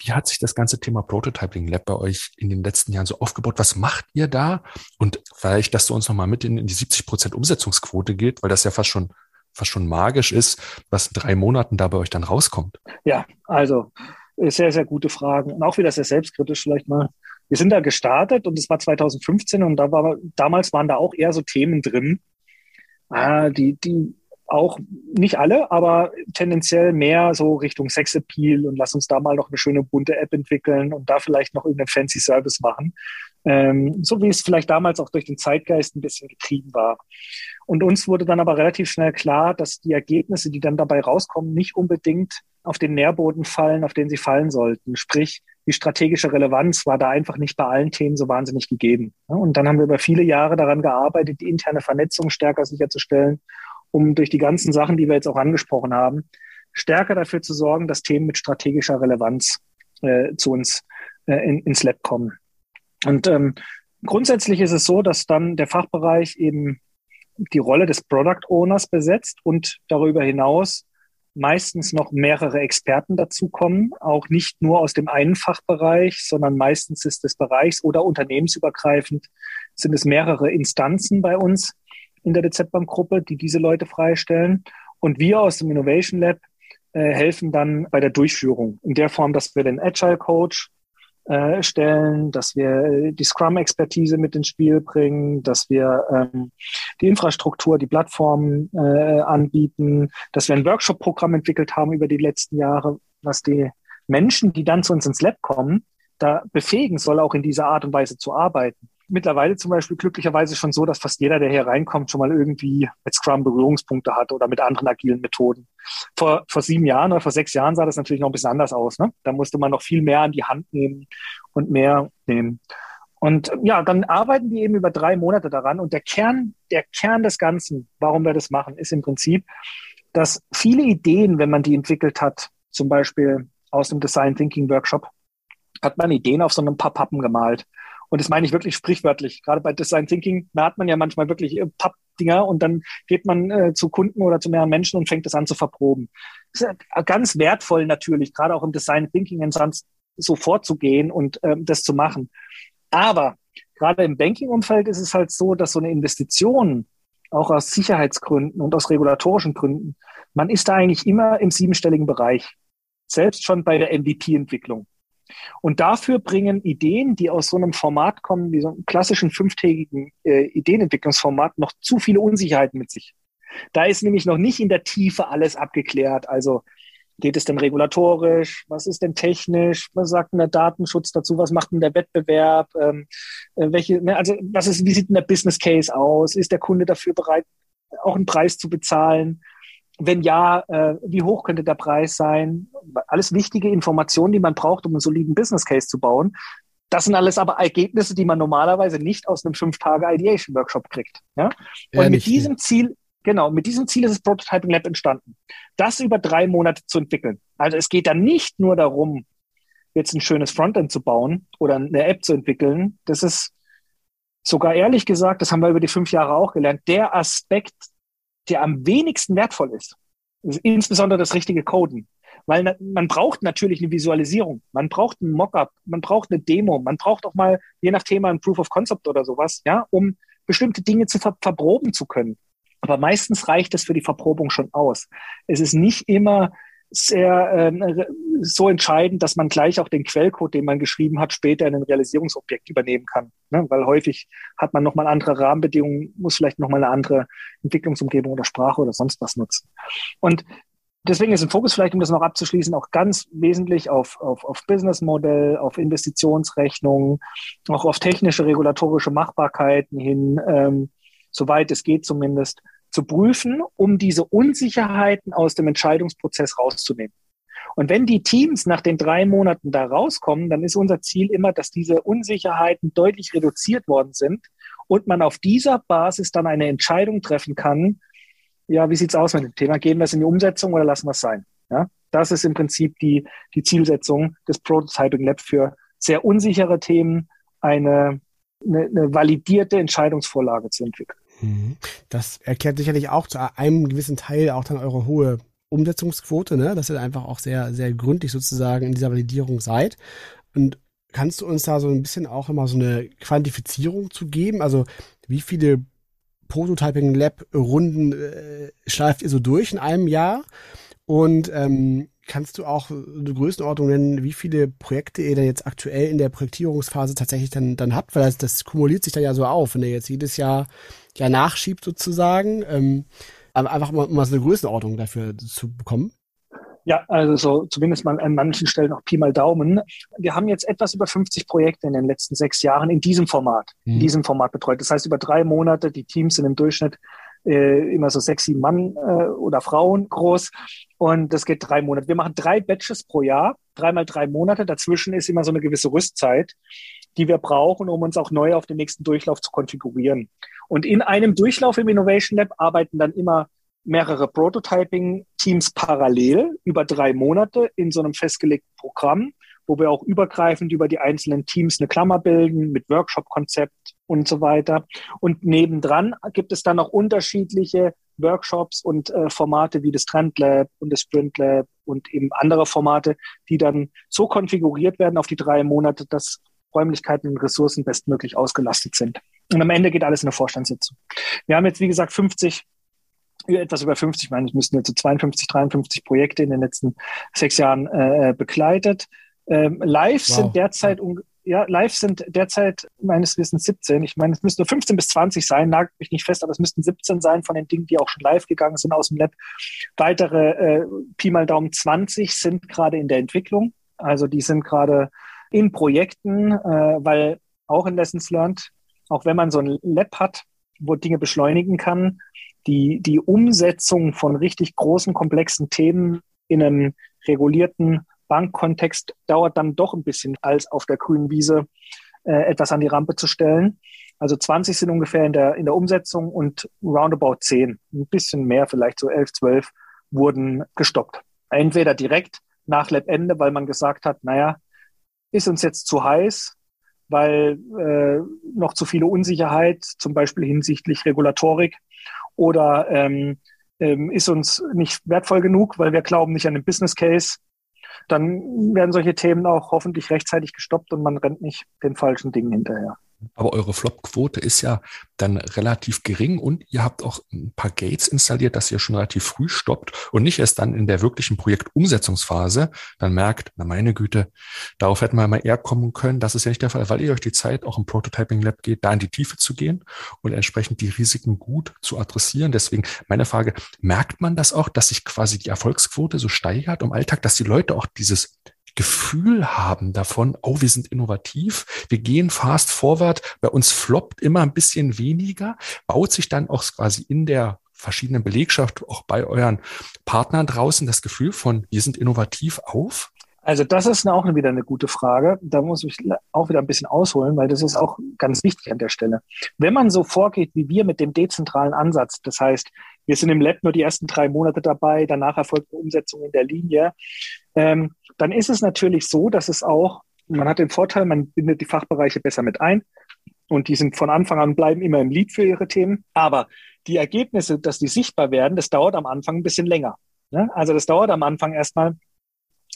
Wie hat sich das ganze Thema Prototyping Lab bei euch in den letzten Jahren so aufgebaut? Was macht ihr da? Und vielleicht, dass du uns noch mal mit in, in die 70 Prozent Umsetzungsquote geht, weil das ja fast schon fast schon magisch ist, was in drei Monaten da bei euch dann rauskommt. Ja, also sehr, sehr gute Fragen und auch wieder sehr selbstkritisch vielleicht mal. Wir sind da gestartet und es war 2015 und da war, damals waren da auch eher so Themen drin, äh, die, die auch nicht alle, aber tendenziell mehr so Richtung Sexappeal und lass uns da mal noch eine schöne bunte App entwickeln und da vielleicht noch irgendeinen fancy Service machen. Ähm, so wie es vielleicht damals auch durch den Zeitgeist ein bisschen getrieben war. Und uns wurde dann aber relativ schnell klar, dass die Ergebnisse, die dann dabei rauskommen, nicht unbedingt auf den Nährboden fallen, auf den sie fallen sollten. Sprich, die strategische Relevanz war da einfach nicht bei allen Themen so wahnsinnig gegeben. Und dann haben wir über viele Jahre daran gearbeitet, die interne Vernetzung stärker sicherzustellen, um durch die ganzen Sachen, die wir jetzt auch angesprochen haben, stärker dafür zu sorgen, dass Themen mit strategischer Relevanz äh, zu uns äh, in, ins Lab kommen. Und ähm, grundsätzlich ist es so, dass dann der Fachbereich eben die Rolle des Product Owners besetzt und darüber hinaus meistens noch mehrere Experten dazukommen, auch nicht nur aus dem einen Fachbereich, sondern meistens ist es bereichs- oder unternehmensübergreifend, sind es mehrere Instanzen bei uns in der DZ-Bank-Gruppe, die diese Leute freistellen. Und wir aus dem Innovation Lab äh, helfen dann bei der Durchführung in der Form, dass wir den Agile Coach äh, stellen, dass wir äh, die Scrum-Expertise mit ins Spiel bringen, dass wir ähm, die Infrastruktur, die Plattformen äh, anbieten, dass wir ein Workshop-Programm entwickelt haben über die letzten Jahre, was die Menschen, die dann zu uns ins Lab kommen, da befähigen soll, auch in dieser Art und Weise zu arbeiten mittlerweile zum Beispiel glücklicherweise schon so, dass fast jeder, der hier reinkommt, schon mal irgendwie mit Scrum Berührungspunkte hat oder mit anderen agilen Methoden. Vor, vor sieben Jahren oder vor sechs Jahren sah das natürlich noch ein bisschen anders aus. Ne? Da musste man noch viel mehr an die Hand nehmen und mehr nehmen. Und ja, dann arbeiten die eben über drei Monate daran. Und der Kern, der Kern des Ganzen, warum wir das machen, ist im Prinzip, dass viele Ideen, wenn man die entwickelt hat, zum Beispiel aus dem Design Thinking Workshop, hat man Ideen auf so einem paar Pappen gemalt. Und das meine ich wirklich sprichwörtlich. Gerade bei Design Thinking, da hat man ja manchmal wirklich äh, Pappdinger und dann geht man äh, zu Kunden oder zu mehreren Menschen und fängt das an zu verproben. Das ist ganz wertvoll natürlich, gerade auch im Design Thinking so vorzugehen und ähm, das zu machen. Aber gerade im Banking-Umfeld ist es halt so, dass so eine Investition auch aus Sicherheitsgründen und aus regulatorischen Gründen, man ist da eigentlich immer im siebenstelligen Bereich. Selbst schon bei der MVP-Entwicklung. Und dafür bringen Ideen, die aus so einem Format kommen, wie so einem klassischen fünftägigen äh, Ideenentwicklungsformat, noch zu viele Unsicherheiten mit sich. Da ist nämlich noch nicht in der Tiefe alles abgeklärt. Also geht es denn regulatorisch? Was ist denn technisch? Was sagt denn der Datenschutz dazu? Was macht denn der Wettbewerb? Ähm, äh, welche, ne, also was ist, wie sieht denn der Business Case aus? Ist der Kunde dafür bereit, auch einen Preis zu bezahlen? Wenn ja, äh, wie hoch könnte der Preis sein? Alles wichtige Informationen, die man braucht, um einen soliden Business Case zu bauen. Das sind alles aber Ergebnisse, die man normalerweise nicht aus einem fünf Tage Ideation Workshop kriegt. Ja? Und mit diesem Ziel, genau, mit diesem Ziel ist das Prototyping Lab entstanden. Das über drei Monate zu entwickeln. Also es geht dann nicht nur darum, jetzt ein schönes Frontend zu bauen oder eine App zu entwickeln. Das ist sogar ehrlich gesagt, das haben wir über die fünf Jahre auch gelernt, der Aspekt, der am wenigsten wertvoll ist. ist insbesondere das richtige Coden. Weil man braucht natürlich eine Visualisierung, man braucht ein Mockup, man braucht eine Demo, man braucht auch mal, je nach Thema, ein Proof of Concept oder sowas, ja, um bestimmte Dinge zu ver verproben zu können. Aber meistens reicht es für die Verprobung schon aus. Es ist nicht immer sehr äh, so entscheidend, dass man gleich auch den Quellcode, den man geschrieben hat, später in ein Realisierungsobjekt übernehmen kann. Ne? Weil häufig hat man nochmal andere Rahmenbedingungen, muss vielleicht nochmal eine andere Entwicklungsumgebung oder Sprache oder sonst was nutzen. Und deswegen ist ein Fokus vielleicht, um das noch abzuschließen, auch ganz wesentlich auf, auf, auf Businessmodell, auf Investitionsrechnungen, auch auf technische regulatorische Machbarkeiten hin, ähm, soweit es geht zumindest zu prüfen, um diese Unsicherheiten aus dem Entscheidungsprozess rauszunehmen. Und wenn die Teams nach den drei Monaten da rauskommen, dann ist unser Ziel immer, dass diese Unsicherheiten deutlich reduziert worden sind und man auf dieser Basis dann eine Entscheidung treffen kann, ja, wie sieht's aus mit dem Thema? Gehen wir es in die Umsetzung oder lassen wir es sein? Ja, das ist im Prinzip die, die Zielsetzung des Prototyping Lab für sehr unsichere Themen, eine, eine, eine validierte Entscheidungsvorlage zu entwickeln. Mhm. Das erklärt sicherlich auch zu einem gewissen Teil auch dann eure hohe Umsetzungsquote, ne? dass ihr einfach auch sehr, sehr gründlich sozusagen in dieser Validierung seid. Und kannst du uns da so ein bisschen auch immer so eine Quantifizierung zu geben? Also wie viele Prototyping Lab Runden äh, schleift ihr so durch in einem Jahr? Und ähm, kannst du auch eine Größenordnung nennen, wie viele Projekte ihr denn jetzt aktuell in der Projektierungsphase tatsächlich dann, dann habt? Weil das, das kumuliert sich dann ja so auf, wenn ihr jetzt jedes Jahr ja nachschiebt sozusagen. Ähm, einfach mal, mal so eine Größenordnung dafür zu bekommen. Ja, also so zumindest mal an manchen Stellen auch Pi mal Daumen. Wir haben jetzt etwas über 50 Projekte in den letzten sechs Jahren in diesem Format, mhm. in diesem Format betreut. Das heißt, über drei Monate, die Teams sind im Durchschnitt äh, immer so sechs, sieben Mann äh, oder Frauen groß. Und das geht drei Monate. Wir machen drei Batches pro Jahr, dreimal drei Monate. Dazwischen ist immer so eine gewisse Rüstzeit, die wir brauchen, um uns auch neu auf den nächsten Durchlauf zu konfigurieren. Und in einem Durchlauf im Innovation Lab arbeiten dann immer mehrere Prototyping-Teams parallel über drei Monate in so einem festgelegten Programm, wo wir auch übergreifend über die einzelnen Teams eine Klammer bilden mit Workshop-Konzept und so weiter. Und nebendran gibt es dann auch unterschiedliche Workshops und äh, Formate wie das Trend Lab und das Sprint Lab und eben andere Formate, die dann so konfiguriert werden auf die drei Monate, dass Räumlichkeiten und Ressourcen bestmöglich ausgelastet sind. Und am Ende geht alles in eine Vorstandssitzung. Wir haben jetzt, wie gesagt, 50 etwas über 50, ich meine, es müssten jetzt so 52, 53 Projekte in den letzten sechs Jahren äh, begleitet. Ähm, live wow. sind derzeit ja, live sind derzeit meines Wissens 17. Ich meine, es müssten nur 15 bis 20 sein, nagelt mich nicht fest, aber es müssten 17 sein von den Dingen, die auch schon live gegangen sind aus dem Lab. Weitere äh, Pi mal Daumen 20 sind gerade in der Entwicklung. Also die sind gerade in Projekten, äh, weil auch in Lessons Learned, auch wenn man so ein Lab hat, wo Dinge beschleunigen kann, die, die Umsetzung von richtig großen, komplexen Themen in einem regulierten Bankkontext dauert dann doch ein bisschen, als auf der grünen Wiese äh, etwas an die Rampe zu stellen. Also 20 sind ungefähr in der, in der Umsetzung und roundabout 10, ein bisschen mehr, vielleicht so 11, 12, wurden gestoppt. Entweder direkt nach Lab-Ende, weil man gesagt hat, naja, ist uns jetzt zu heiß, weil äh, noch zu viele Unsicherheit, zum Beispiel hinsichtlich Regulatorik oder ähm, ähm, ist uns nicht wertvoll genug, weil wir glauben nicht an den Business Case, dann werden solche Themen auch hoffentlich rechtzeitig gestoppt und man rennt nicht den falschen Dingen hinterher. Aber eure Flop-Quote ist ja dann relativ gering und ihr habt auch ein paar Gates installiert, dass ihr schon relativ früh stoppt und nicht erst dann in der wirklichen Projektumsetzungsphase dann merkt, na meine Güte, darauf hätten wir mal eher kommen können. Das ist ja nicht der Fall, weil ihr euch die Zeit auch im Prototyping Lab geht, da in die Tiefe zu gehen und entsprechend die Risiken gut zu adressieren. Deswegen meine Frage, merkt man das auch, dass sich quasi die Erfolgsquote so steigert im Alltag, dass die Leute auch dieses Gefühl haben davon, oh, wir sind innovativ, wir gehen fast forward, bei uns floppt immer ein bisschen weniger, baut sich dann auch quasi in der verschiedenen Belegschaft, auch bei euren Partnern draußen, das Gefühl von, wir sind innovativ auf? Also das ist auch wieder eine gute Frage. Da muss ich auch wieder ein bisschen ausholen, weil das ist auch ganz wichtig an der Stelle. Wenn man so vorgeht wie wir mit dem dezentralen Ansatz, das heißt, wir sind im Lab nur die ersten drei Monate dabei, danach erfolgt eine Umsetzung in der Linie, ähm, dann ist es natürlich so, dass es auch, man hat den Vorteil, man bindet die Fachbereiche besser mit ein und die sind von Anfang an bleiben immer im Lead für ihre Themen. Aber die Ergebnisse, dass die sichtbar werden, das dauert am Anfang ein bisschen länger. Ne? Also das dauert am Anfang erstmal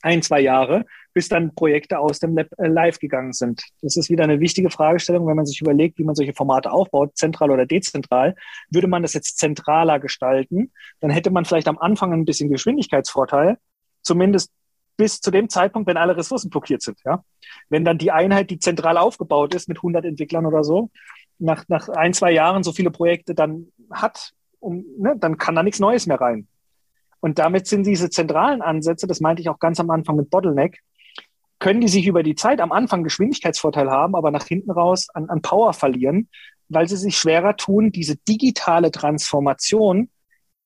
ein, zwei Jahre, bis dann Projekte aus dem Lab äh, live gegangen sind. Das ist wieder eine wichtige Fragestellung, wenn man sich überlegt, wie man solche Formate aufbaut, zentral oder dezentral. Würde man das jetzt zentraler gestalten, dann hätte man vielleicht am Anfang ein bisschen Geschwindigkeitsvorteil, Zumindest bis zu dem Zeitpunkt, wenn alle Ressourcen blockiert sind. Ja? Wenn dann die Einheit, die zentral aufgebaut ist mit 100 Entwicklern oder so, nach, nach ein, zwei Jahren so viele Projekte dann hat, um, ne, dann kann da nichts Neues mehr rein. Und damit sind diese zentralen Ansätze, das meinte ich auch ganz am Anfang mit Bottleneck, können die sich über die Zeit am Anfang Geschwindigkeitsvorteil haben, aber nach hinten raus an, an Power verlieren, weil sie sich schwerer tun, diese digitale Transformation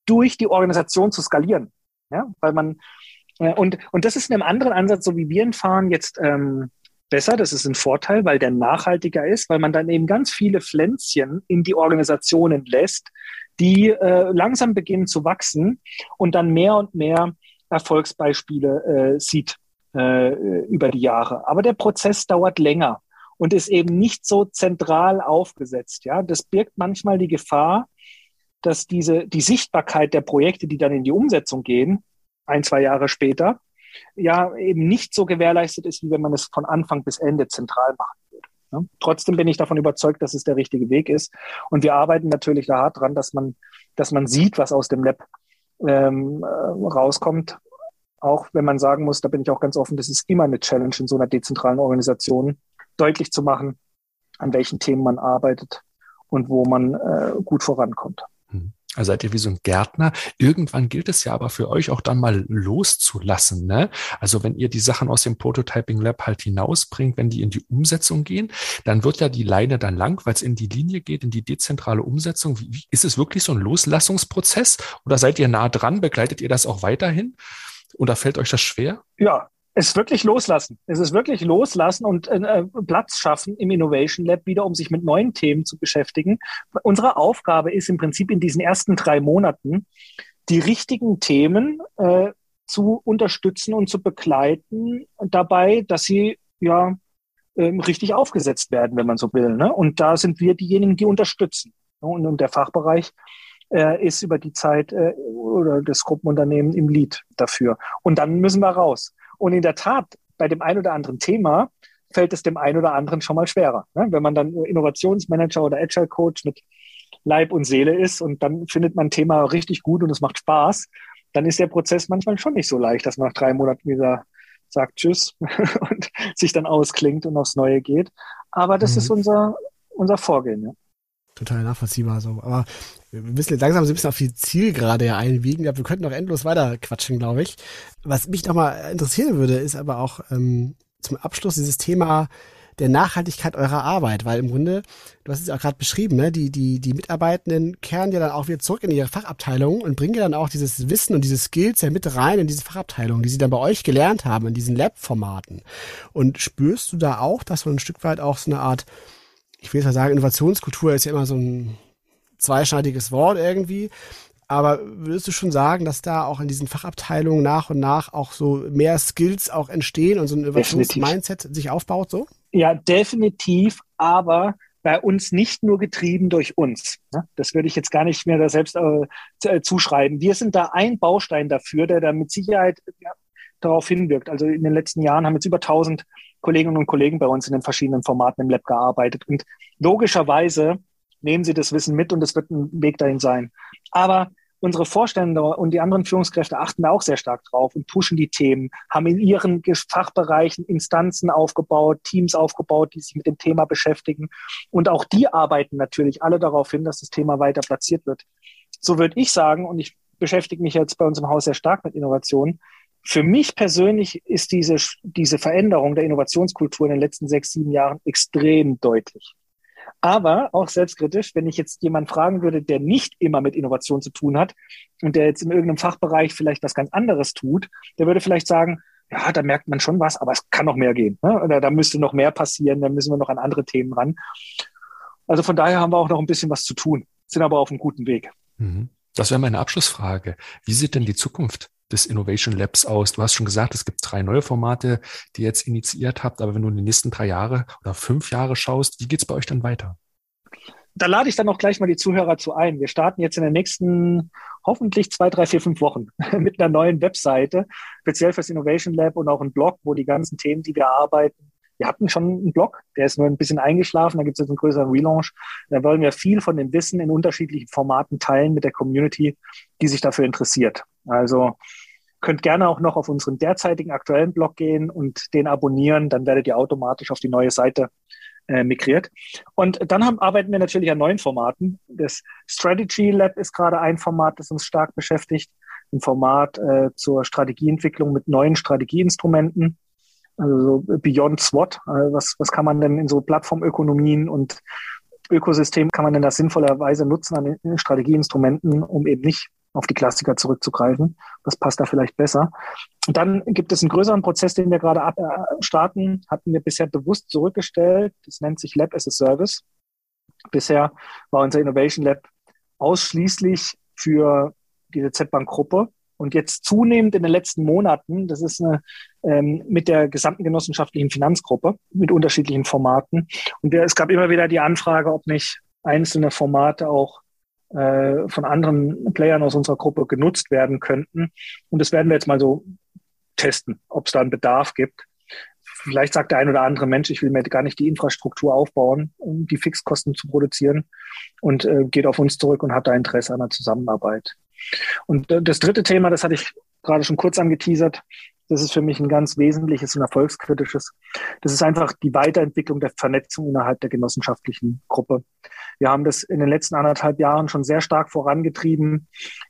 durch die Organisation zu skalieren. Ja, weil man, und, und das ist in einem anderen Ansatz, so wie wir ihn fahren, jetzt ähm, besser. Das ist ein Vorteil, weil der nachhaltiger ist, weil man dann eben ganz viele Pflänzchen in die Organisationen lässt, die äh, langsam beginnen zu wachsen und dann mehr und mehr Erfolgsbeispiele äh, sieht äh, über die Jahre. Aber der Prozess dauert länger und ist eben nicht so zentral aufgesetzt. Ja, das birgt manchmal die Gefahr, dass diese die Sichtbarkeit der Projekte, die dann in die Umsetzung gehen, ein zwei Jahre später, ja eben nicht so gewährleistet ist, wie wenn man es von Anfang bis Ende zentral machen würde. Ja? Trotzdem bin ich davon überzeugt, dass es der richtige Weg ist. Und wir arbeiten natürlich da hart dran, dass man, dass man sieht, was aus dem Lab ähm, äh, rauskommt. Auch wenn man sagen muss, da bin ich auch ganz offen, das ist immer eine Challenge in so einer dezentralen Organisation, deutlich zu machen, an welchen Themen man arbeitet und wo man äh, gut vorankommt. Also seid ihr wie so ein Gärtner. Irgendwann gilt es ja aber für euch auch dann mal loszulassen. Ne? Also wenn ihr die Sachen aus dem Prototyping Lab halt hinausbringt, wenn die in die Umsetzung gehen, dann wird ja die Leine dann lang, weil es in die Linie geht, in die dezentrale Umsetzung. Wie, ist es wirklich so ein Loslassungsprozess oder seid ihr nah dran? Begleitet ihr das auch weiterhin? Oder fällt euch das schwer? Ja, es ist wirklich loslassen. Es ist wirklich loslassen und äh, Platz schaffen im Innovation Lab wieder, um sich mit neuen Themen zu beschäftigen. Unsere Aufgabe ist im Prinzip in diesen ersten drei Monaten, die richtigen Themen äh, zu unterstützen und zu begleiten dabei, dass sie ja ähm, richtig aufgesetzt werden, wenn man so will. Ne? Und da sind wir diejenigen, die unterstützen. Und, und der Fachbereich äh, ist über die Zeit äh, oder das Gruppenunternehmen im Lead dafür. Und dann müssen wir raus. Und in der Tat, bei dem ein oder anderen Thema fällt es dem einen oder anderen schon mal schwerer. Ne? Wenn man dann Innovationsmanager oder Agile Coach mit Leib und Seele ist und dann findet man ein Thema richtig gut und es macht Spaß, dann ist der Prozess manchmal schon nicht so leicht, dass man nach drei Monaten wieder sagt Tschüss und sich dann ausklingt und aufs Neue geht. Aber das mhm. ist unser, unser Vorgehen. Ja. Total nachvollziehbar so. Aber wir müssen jetzt langsam so ein bisschen auf die Zielgerade ja einbiegen. Wir könnten noch endlos weiter quatschen, glaube ich. Was mich nochmal interessieren würde, ist aber auch ähm, zum Abschluss dieses Thema der Nachhaltigkeit eurer Arbeit, weil im Grunde, du hast es ja auch gerade beschrieben, ne, die, die, die Mitarbeitenden kehren ja dann auch wieder zurück in ihre Fachabteilung und bringen ja dann auch dieses Wissen und diese Skills ja mit rein in diese Fachabteilung, die sie dann bei euch gelernt haben, in diesen Lab-Formaten. Und spürst du da auch, dass so ein Stück weit auch so eine Art, ich will jetzt mal sagen, Innovationskultur ist ja immer so ein zweischneidiges Wort irgendwie. Aber würdest du schon sagen, dass da auch in diesen Fachabteilungen nach und nach auch so mehr Skills auch entstehen und so ein Innovationsmindset sich aufbaut so? Ja, definitiv, aber bei uns nicht nur getrieben durch uns. Ne? Das würde ich jetzt gar nicht mehr da selbst äh, äh, zuschreiben. Wir sind da ein Baustein dafür, der da mit Sicherheit ja, darauf hinwirkt. Also in den letzten Jahren haben jetzt über 1000 Kolleginnen und Kollegen bei uns in den verschiedenen Formaten im Lab gearbeitet. Und logischerweise nehmen Sie das Wissen mit und es wird ein Weg dahin sein. Aber unsere Vorstände und die anderen Führungskräfte achten da auch sehr stark drauf und pushen die Themen, haben in ihren Fachbereichen Instanzen aufgebaut, Teams aufgebaut, die sich mit dem Thema beschäftigen. Und auch die arbeiten natürlich alle darauf hin, dass das Thema weiter platziert wird. So würde ich sagen, und ich beschäftige mich jetzt bei uns im Haus sehr stark mit Innovation. Für mich persönlich ist diese, diese Veränderung der Innovationskultur in den letzten sechs, sieben Jahren extrem deutlich. Aber auch selbstkritisch, wenn ich jetzt jemanden fragen würde, der nicht immer mit Innovation zu tun hat und der jetzt in irgendeinem Fachbereich vielleicht was ganz anderes tut, der würde vielleicht sagen, ja, da merkt man schon was, aber es kann noch mehr gehen. Ne? Oder da müsste noch mehr passieren, da müssen wir noch an andere Themen ran. Also von daher haben wir auch noch ein bisschen was zu tun, sind aber auf einem guten Weg. Mhm. Das wäre meine Abschlussfrage. Wie sieht denn die Zukunft des Innovation Labs aus? Du hast schon gesagt, es gibt drei neue Formate, die ihr jetzt initiiert habt, aber wenn du in die nächsten drei Jahre oder fünf Jahre schaust, wie geht's bei euch dann weiter? Da lade ich dann auch gleich mal die Zuhörer zu ein. Wir starten jetzt in den nächsten hoffentlich zwei, drei, vier, fünf Wochen mit einer neuen Webseite, speziell fürs Innovation Lab und auch ein Blog, wo die ganzen Themen, die wir arbeiten, wir hatten schon einen Blog, der ist nur ein bisschen eingeschlafen, da gibt es jetzt einen größeren Relaunch. Da wollen wir viel von dem Wissen in unterschiedlichen Formaten teilen mit der Community, die sich dafür interessiert. Also Könnt gerne auch noch auf unseren derzeitigen aktuellen Blog gehen und den abonnieren, dann werdet ihr automatisch auf die neue Seite äh, migriert. Und dann haben, arbeiten wir natürlich an neuen Formaten. Das Strategy Lab ist gerade ein Format, das uns stark beschäftigt. Ein Format äh, zur Strategieentwicklung mit neuen Strategieinstrumenten. Also so Beyond SWOT. Also was, was kann man denn in so Plattformökonomien und Ökosystem kann man denn das sinnvollerweise nutzen an Strategieinstrumenten, um eben nicht auf die Klassiker zurückzugreifen. Das passt da vielleicht besser. Und dann gibt es einen größeren Prozess, den wir gerade äh, starten, hatten wir bisher bewusst zurückgestellt. Das nennt sich Lab as a Service. Bisher war unser Innovation Lab ausschließlich für diese Z-Bank-Gruppe. Und jetzt zunehmend in den letzten Monaten, das ist eine, ähm, mit der gesamten genossenschaftlichen Finanzgruppe mit unterschiedlichen Formaten. Und der, es gab immer wieder die Anfrage, ob nicht einzelne Formate auch äh, von anderen Playern aus unserer Gruppe genutzt werden könnten. Und das werden wir jetzt mal so testen, ob es da einen Bedarf gibt. Vielleicht sagt der ein oder andere Mensch, ich will mir gar nicht die Infrastruktur aufbauen, um die Fixkosten zu produzieren und äh, geht auf uns zurück und hat da Interesse an der Zusammenarbeit. Und das dritte Thema, das hatte ich gerade schon kurz angeteasert, das ist für mich ein ganz wesentliches und erfolgskritisches. Das ist einfach die Weiterentwicklung der Vernetzung innerhalb der genossenschaftlichen Gruppe. Wir haben das in den letzten anderthalb Jahren schon sehr stark vorangetrieben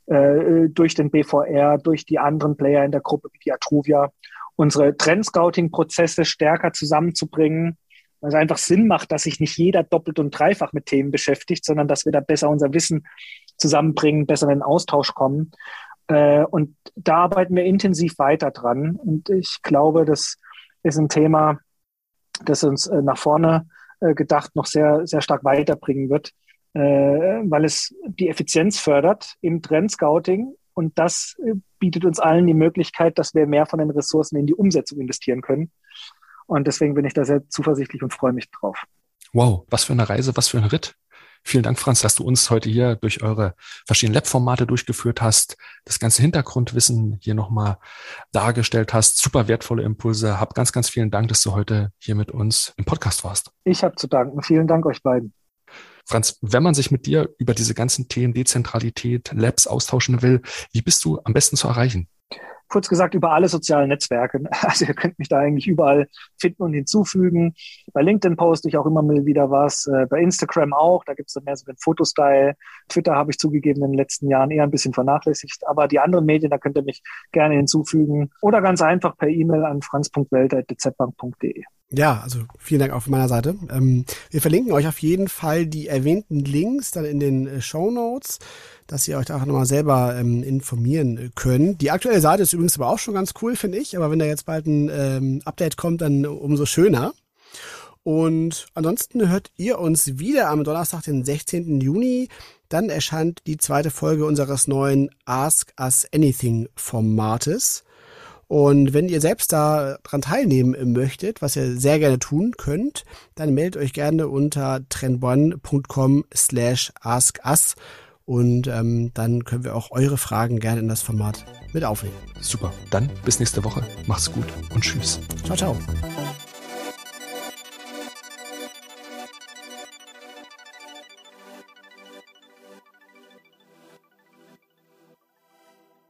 äh, durch den BVR, durch die anderen Player in der Gruppe wie die Atruvia, unsere Trendscouting-Prozesse stärker zusammenzubringen, weil es einfach Sinn macht, dass sich nicht jeder doppelt und dreifach mit Themen beschäftigt, sondern dass wir da besser unser Wissen zusammenbringen, besser in Austausch kommen. Äh, und da arbeiten wir intensiv weiter dran. Und ich glaube, das ist ein Thema, das uns äh, nach vorne äh, gedacht noch sehr, sehr stark weiterbringen wird, weil es die Effizienz fördert im Trendscouting. Und das bietet uns allen die Möglichkeit, dass wir mehr von den Ressourcen in die Umsetzung investieren können. Und deswegen bin ich da sehr zuversichtlich und freue mich drauf. Wow, was für eine Reise, was für ein Ritt. Vielen Dank, Franz, dass du uns heute hier durch eure verschiedenen Lab-Formate durchgeführt hast, das ganze Hintergrundwissen hier nochmal dargestellt hast. Super wertvolle Impulse. Hab ganz, ganz vielen Dank, dass du heute hier mit uns im Podcast warst. Ich habe zu danken. Vielen Dank euch beiden. Franz, wenn man sich mit dir über diese ganzen Themen Dezentralität, Labs austauschen will, wie bist du am besten zu erreichen? Kurz gesagt über alle sozialen Netzwerke. Also ihr könnt mich da eigentlich überall finden und hinzufügen. Bei LinkedIn poste ich auch immer mal wieder was, äh, bei Instagram auch, da gibt es dann mehr so den Fotostyle. Twitter habe ich zugegeben in den letzten Jahren eher ein bisschen vernachlässigt, aber die anderen Medien, da könnt ihr mich gerne hinzufügen oder ganz einfach per E-Mail an franz.welt.dzbank.de. Ja, also vielen Dank von meiner Seite. Ähm, wir verlinken euch auf jeden Fall die erwähnten Links dann in den äh, Show Notes, dass ihr euch da auch nochmal selber ähm, informieren könnt. Die aktuelle Seite ist übrigens aber auch schon ganz cool, finde ich. Aber wenn da jetzt bald ein ähm, Update kommt, dann umso schöner. Und ansonsten hört ihr uns wieder am Donnerstag, den 16. Juni. Dann erscheint die zweite Folge unseres neuen Ask Us Anything Formates. Und wenn ihr selbst da dran teilnehmen möchtet, was ihr sehr gerne tun könnt, dann meldet euch gerne unter trendone.com slash askus und ähm, dann können wir auch eure Fragen gerne in das Format mit aufnehmen. Super. Dann bis nächste Woche. Macht's gut und tschüss. Ciao, ciao.